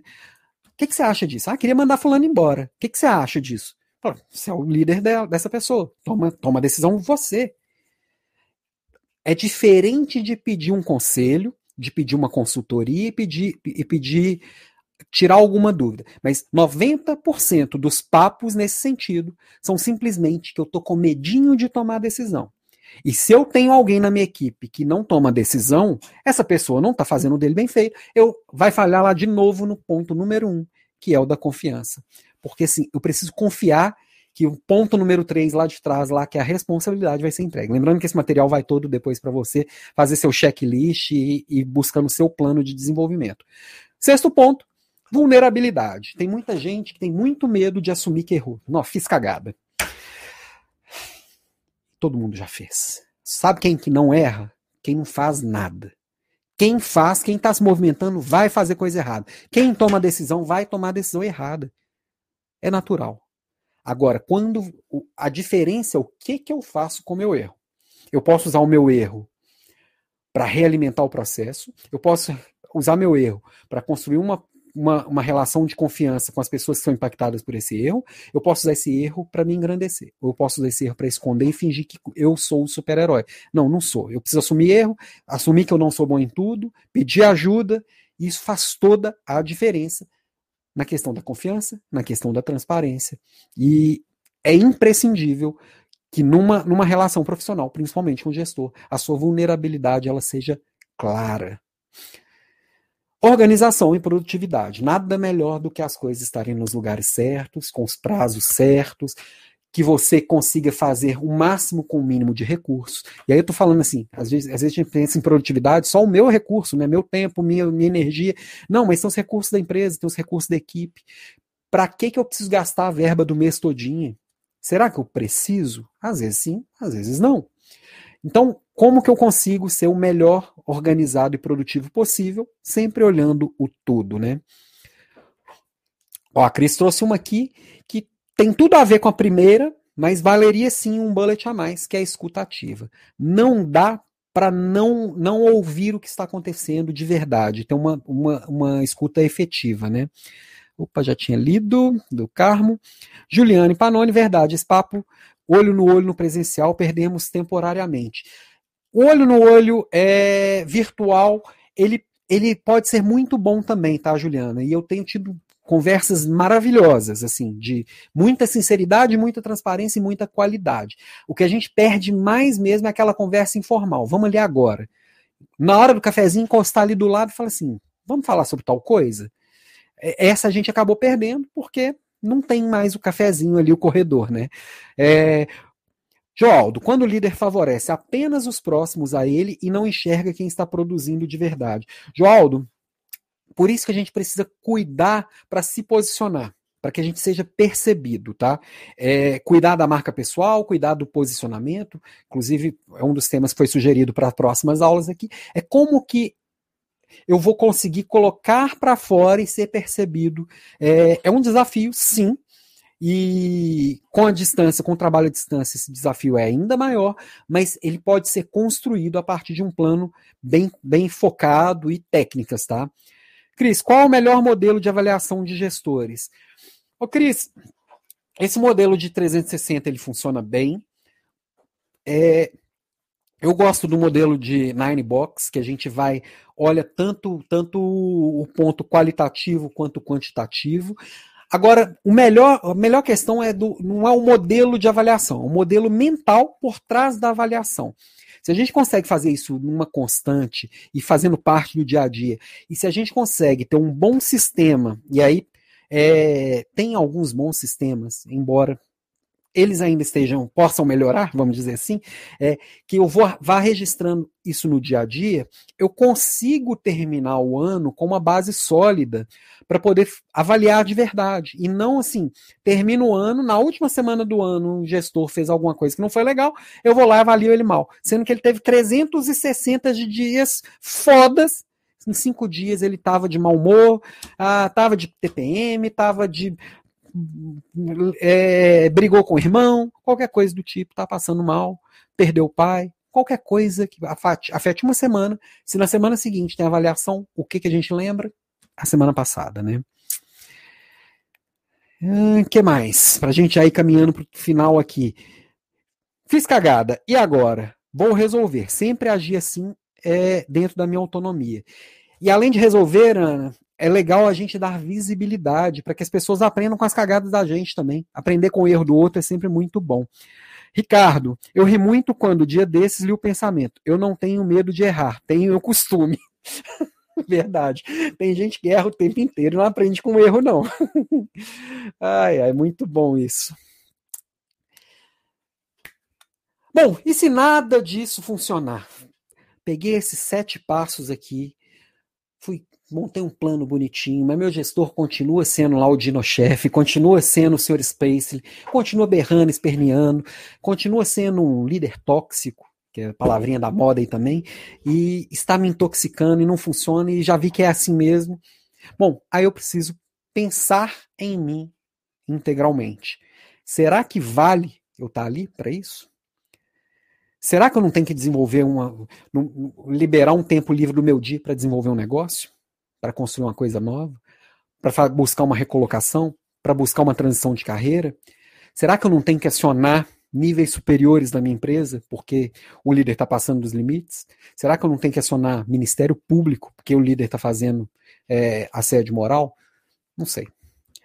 O que, que, você acha disso? Ah, queria mandar fulano embora. O que, que você acha disso? Você é o líder dela, dessa pessoa. Toma, toma a decisão você. É diferente de pedir um conselho, de pedir uma consultoria e pedir, e pedir tirar alguma dúvida. Mas 90% dos papos nesse sentido são simplesmente que eu tô com medinho de tomar decisão. E se eu tenho alguém na minha equipe que não toma decisão, essa pessoa não está fazendo o dele bem feito, eu vai falhar lá de novo no ponto número um, que é o da confiança. Porque assim, eu preciso confiar que o ponto número 3 lá de trás, lá, que é a responsabilidade, vai ser entregue. Lembrando que esse material vai todo depois para você fazer seu checklist e, e buscando seu plano de desenvolvimento. Sexto ponto, Vulnerabilidade. Tem muita gente que tem muito medo de assumir que errou. Não, fiz cagada. Todo mundo já fez. Sabe quem que não erra? Quem não faz nada. Quem faz, quem está se movimentando, vai fazer coisa errada. Quem toma decisão, vai tomar decisão errada. É natural. Agora, quando a diferença é o que, que eu faço com o meu erro. Eu posso usar o meu erro para realimentar o processo, eu posso usar meu erro para construir uma uma, uma relação de confiança com as pessoas que são impactadas por esse erro, eu posso usar esse erro para me engrandecer. Ou eu posso usar esse erro para esconder e fingir que eu sou o super-herói. Não, não sou. Eu preciso assumir erro, assumir que eu não sou bom em tudo, pedir ajuda, e isso faz toda a diferença na questão da confiança, na questão da transparência. E é imprescindível que numa, numa relação profissional, principalmente com o gestor, a sua vulnerabilidade ela seja clara. Organização e produtividade. Nada melhor do que as coisas estarem nos lugares certos, com os prazos certos, que você consiga fazer o máximo com o mínimo de recursos. E aí eu tô falando assim, às vezes, às vezes a gente pensa em produtividade, só o meu recurso, né? Meu tempo, minha, minha energia. Não, mas são os recursos da empresa, tem os recursos da equipe. Para que, que eu preciso gastar a verba do mês todinha? Será que eu preciso? Às vezes sim, às vezes não. Então, como que eu consigo ser o melhor organizado e produtivo possível, sempre olhando o todo, né? Ó, a Cris trouxe uma aqui que tem tudo a ver com a primeira, mas valeria sim um bullet a mais, que é a escuta ativa. Não dá para não, não ouvir o que está acontecendo de verdade, ter uma, uma, uma escuta efetiva, né? Opa, já tinha lido, do Carmo. Juliane Panoni, verdade, esse papo, olho no olho no presencial, perdemos temporariamente. Olho no olho é virtual, ele, ele pode ser muito bom também, tá, Juliana? E eu tenho tido conversas maravilhosas, assim, de muita sinceridade, muita transparência e muita qualidade. O que a gente perde mais mesmo é aquela conversa informal. Vamos ali agora. Na hora do cafezinho, encostar ali do lado e falar assim: vamos falar sobre tal coisa? Essa a gente acabou perdendo porque não tem mais o cafezinho ali, o corredor, né? É, Joaldo, quando o líder favorece apenas os próximos a ele e não enxerga quem está produzindo de verdade. Joaldo, por isso que a gente precisa cuidar para se posicionar, para que a gente seja percebido, tá? É, cuidar da marca pessoal, cuidar do posicionamento, inclusive é um dos temas que foi sugerido para próximas aulas aqui, é como que eu vou conseguir colocar para fora e ser percebido. É, é um desafio, sim, e com a distância, com o trabalho à distância, esse desafio é ainda maior, mas ele pode ser construído a partir de um plano bem, bem focado e técnicas, tá? Cris, qual o melhor modelo de avaliação de gestores? Ô, Cris, esse modelo de 360 ele funciona bem. É, eu gosto do modelo de Nine Box, que a gente vai, olha tanto, tanto o ponto qualitativo quanto quantitativo. Agora, o melhor, a melhor questão é do, não é o modelo de avaliação, é o modelo mental por trás da avaliação. Se a gente consegue fazer isso numa constante e fazendo parte do dia a dia, e se a gente consegue ter um bom sistema, e aí é, tem alguns bons sistemas, embora eles ainda estejam, possam melhorar, vamos dizer assim, é, que eu vou, vá registrando isso no dia a dia, eu consigo terminar o ano com uma base sólida para poder avaliar de verdade. E não assim, termino o ano, na última semana do ano, o gestor fez alguma coisa que não foi legal, eu vou lá e avalio ele mal. Sendo que ele teve 360 de dias fodas em cinco dias ele estava de mau humor, estava ah, de TPM, estava de é, brigou com o irmão, qualquer coisa do tipo, tá passando mal, perdeu o pai, qualquer coisa que afete, afete uma semana. Se na semana seguinte tem avaliação, o que, que a gente lembra? A semana passada, né? Uh, que mais? Pra gente aí caminhando pro final aqui. Fiz cagada, e agora? Vou resolver. Sempre agir assim é, dentro da minha autonomia. E além de resolver, Ana, é legal a gente dar visibilidade para que as pessoas aprendam com as cagadas da gente também. Aprender com o erro do outro é sempre muito bom. Ricardo, eu ri muito quando dia desses li o pensamento. Eu não tenho medo de errar, tenho o costume. *laughs* Verdade. Tem gente que erra o tempo inteiro e não aprende com erro, não. *laughs* ai, ai, muito bom isso. Bom, e se nada disso funcionar? Peguei esses sete passos aqui, montei um plano bonitinho, mas meu gestor continua sendo lá o dino-chefe, continua sendo o Sr. Space, continua berrando, esperneando, continua sendo um líder tóxico, que é a palavrinha da moda aí também, e está me intoxicando e não funciona, e já vi que é assim mesmo. Bom, aí eu preciso pensar em mim integralmente. Será que vale eu estar ali para isso? Será que eu não tenho que desenvolver uma. liberar um tempo livre do meu dia para desenvolver um negócio? Para construir uma coisa nova? Para buscar uma recolocação? Para buscar uma transição de carreira? Será que eu não tenho que acionar níveis superiores da minha empresa porque o líder está passando dos limites? Será que eu não tenho que acionar Ministério Público porque o líder está fazendo é, assédio moral? Não sei.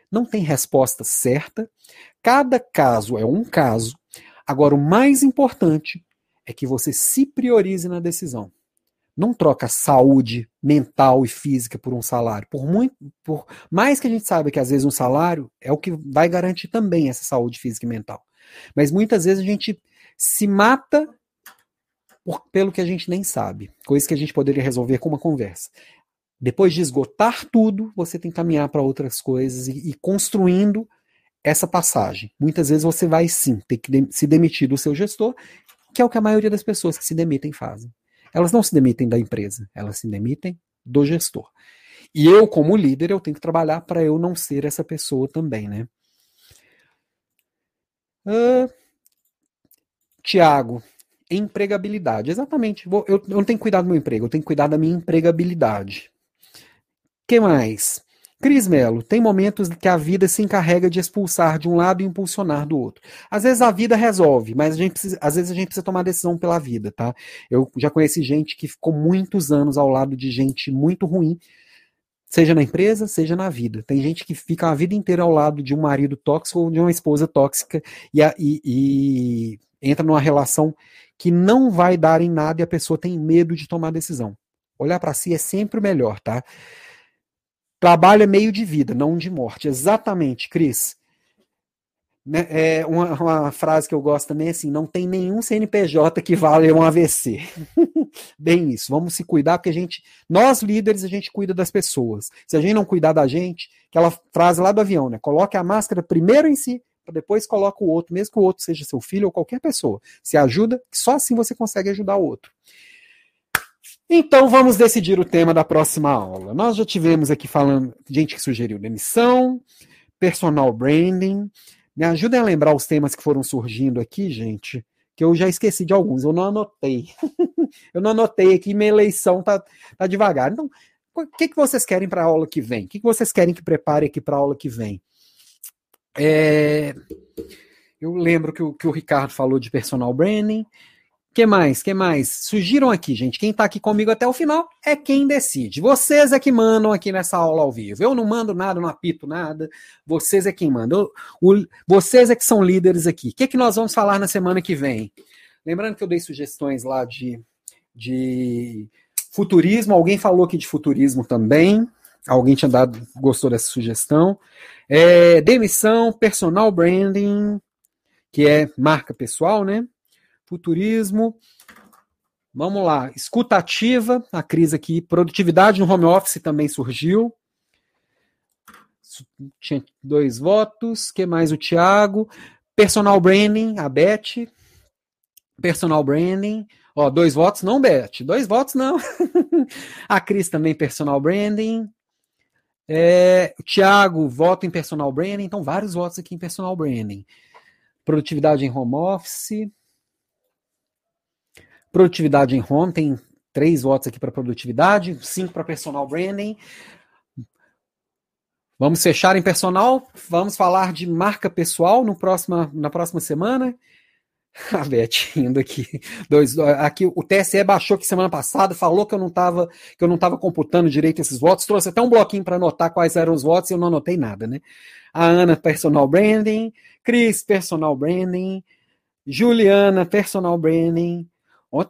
Não tem resposta certa. Cada caso é um caso. Agora, o mais importante é que você se priorize na decisão não troca saúde mental e física por um salário. Por muito, por mais que a gente saiba que às vezes um salário é o que vai garantir também essa saúde física e mental. Mas muitas vezes a gente se mata por, pelo que a gente nem sabe, coisa que a gente poderia resolver com uma conversa. Depois de esgotar tudo, você tem que caminhar para outras coisas e, e construindo essa passagem. Muitas vezes você vai sim ter que se demitir do seu gestor, que é o que a maioria das pessoas que se demitem fazem. Elas não se demitem da empresa, elas se demitem do gestor. E eu, como líder, eu tenho que trabalhar para eu não ser essa pessoa também, né? Uh, Tiago, empregabilidade. Exatamente. Eu, eu não tenho que cuidar do meu emprego, eu tenho que cuidar da minha empregabilidade que mais? Cris Melo, tem momentos que a vida se encarrega de expulsar de um lado e impulsionar do outro. Às vezes a vida resolve, mas a gente precisa, às vezes a gente precisa tomar decisão pela vida, tá? Eu já conheci gente que ficou muitos anos ao lado de gente muito ruim, seja na empresa, seja na vida. Tem gente que fica a vida inteira ao lado de um marido tóxico ou de uma esposa tóxica e, e, e entra numa relação que não vai dar em nada e a pessoa tem medo de tomar decisão. Olhar para si é sempre o melhor, tá? Trabalho é meio de vida, não de morte. Exatamente, Cris. Né, é uma, uma, frase que eu gosto também é assim: não tem nenhum CNPJ que vale um AVC. *laughs* Bem isso, vamos se cuidar, porque a gente, nós líderes, a gente cuida das pessoas. Se a gente não cuidar da gente, aquela frase lá do avião, né? Coloque a máscara primeiro em si, depois coloque o outro, mesmo que o outro seja seu filho ou qualquer pessoa. Se ajuda, só assim você consegue ajudar o outro. Então vamos decidir o tema da próxima aula. Nós já tivemos aqui falando, gente que sugeriu demissão, personal branding. Me ajudem a lembrar os temas que foram surgindo aqui, gente, que eu já esqueci de alguns, eu não anotei. *laughs* eu não anotei aqui, minha eleição tá, tá devagar. Então, o que, que vocês querem para a aula que vem? O que, que vocês querem que prepare aqui para a aula que vem? É, eu lembro que o, que o Ricardo falou de personal branding que mais? que mais? Surgiram aqui, gente. Quem está aqui comigo até o final é quem decide. Vocês é que mandam aqui nessa aula ao vivo. Eu não mando nada, não apito nada. Vocês é quem manda. O, vocês é que são líderes aqui. O que, que nós vamos falar na semana que vem? Lembrando que eu dei sugestões lá de, de futurismo. Alguém falou aqui de futurismo também. Alguém tinha dado, gostou dessa sugestão. É, demissão, personal branding, que é marca pessoal, né? Futurismo. Vamos lá, escutativa, a crise aqui, produtividade no home office também surgiu. Tinha dois votos, que mais o Thiago? Personal branding, a Beth. Personal branding, ó, dois votos, não Beth, dois votos não. *laughs* a Cris também personal branding. É, o Thiago vota em personal branding, então vários votos aqui em personal branding. Produtividade em home office. Produtividade em home, tem três votos aqui para produtividade, cinco para personal branding. Vamos fechar em personal, vamos falar de marca pessoal no próxima, na próxima semana. *laughs* A Beth indo aqui. Dois, aqui o TSE baixou que semana passada, falou que eu não estava que eu não estava computando direito esses votos, trouxe até um bloquinho para anotar quais eram os votos e eu não anotei nada, né? A Ana personal branding, Cris personal branding, Juliana personal branding,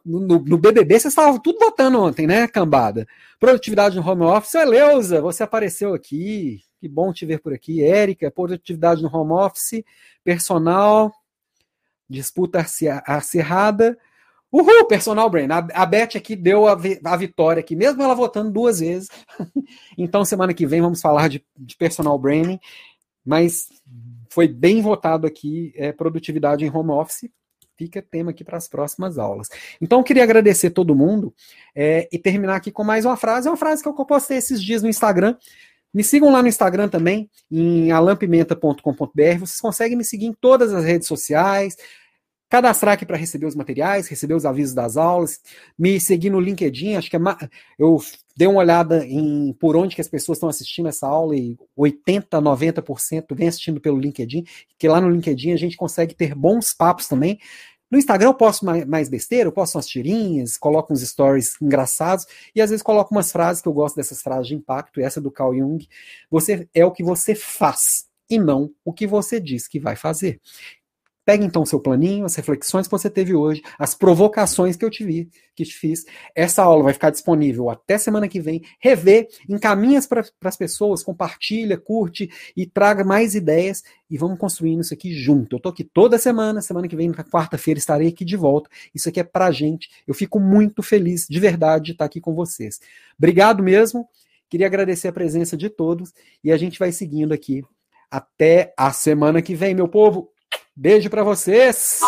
no, no, BBB vocês estavam tudo votando ontem, né, cambada? Produtividade no home office. Eleusa, você apareceu aqui. Que bom te ver por aqui. Érica, produtividade no home office. Personal. Disputa acirrada. Uhul, personal brain. A, a Beth aqui deu a, a, vitória aqui, mesmo ela votando duas vezes. *laughs* então, semana que vem vamos falar de, de personal branding. Mas foi bem votado aqui é, produtividade em home office fica tema aqui para as próximas aulas. Então, eu queria agradecer todo mundo é, e terminar aqui com mais uma frase. É uma frase que eu postei esses dias no Instagram. Me sigam lá no Instagram também, em alampimenta.com.br. Vocês conseguem me seguir em todas as redes sociais, cadastrar aqui para receber os materiais, receber os avisos das aulas, me seguir no LinkedIn, acho que é eu dei uma olhada em por onde que as pessoas estão assistindo essa aula e 80, 90% vem assistindo pelo LinkedIn, que lá no LinkedIn a gente consegue ter bons papos também. No Instagram eu posto mais besteira, eu posto umas tirinhas, coloco uns stories engraçados e às vezes coloco umas frases que eu gosto dessas frases de impacto, essa do Carl Jung. Você é o que você faz e não o que você diz que vai fazer. Pegue então seu planinho, as reflexões que você teve hoje, as provocações que eu te vi, que te fiz. Essa aula vai ficar disponível até semana que vem. Revê, encaminha para as pessoas, compartilha, curte e traga mais ideias e vamos construindo isso aqui junto. Eu tô aqui toda semana, semana que vem, na quarta-feira, estarei aqui de volta. Isso aqui é pra gente. Eu fico muito feliz, de verdade, de estar aqui com vocês. Obrigado mesmo. Queria agradecer a presença de todos e a gente vai seguindo aqui até a semana que vem, meu povo. Beijo para vocês!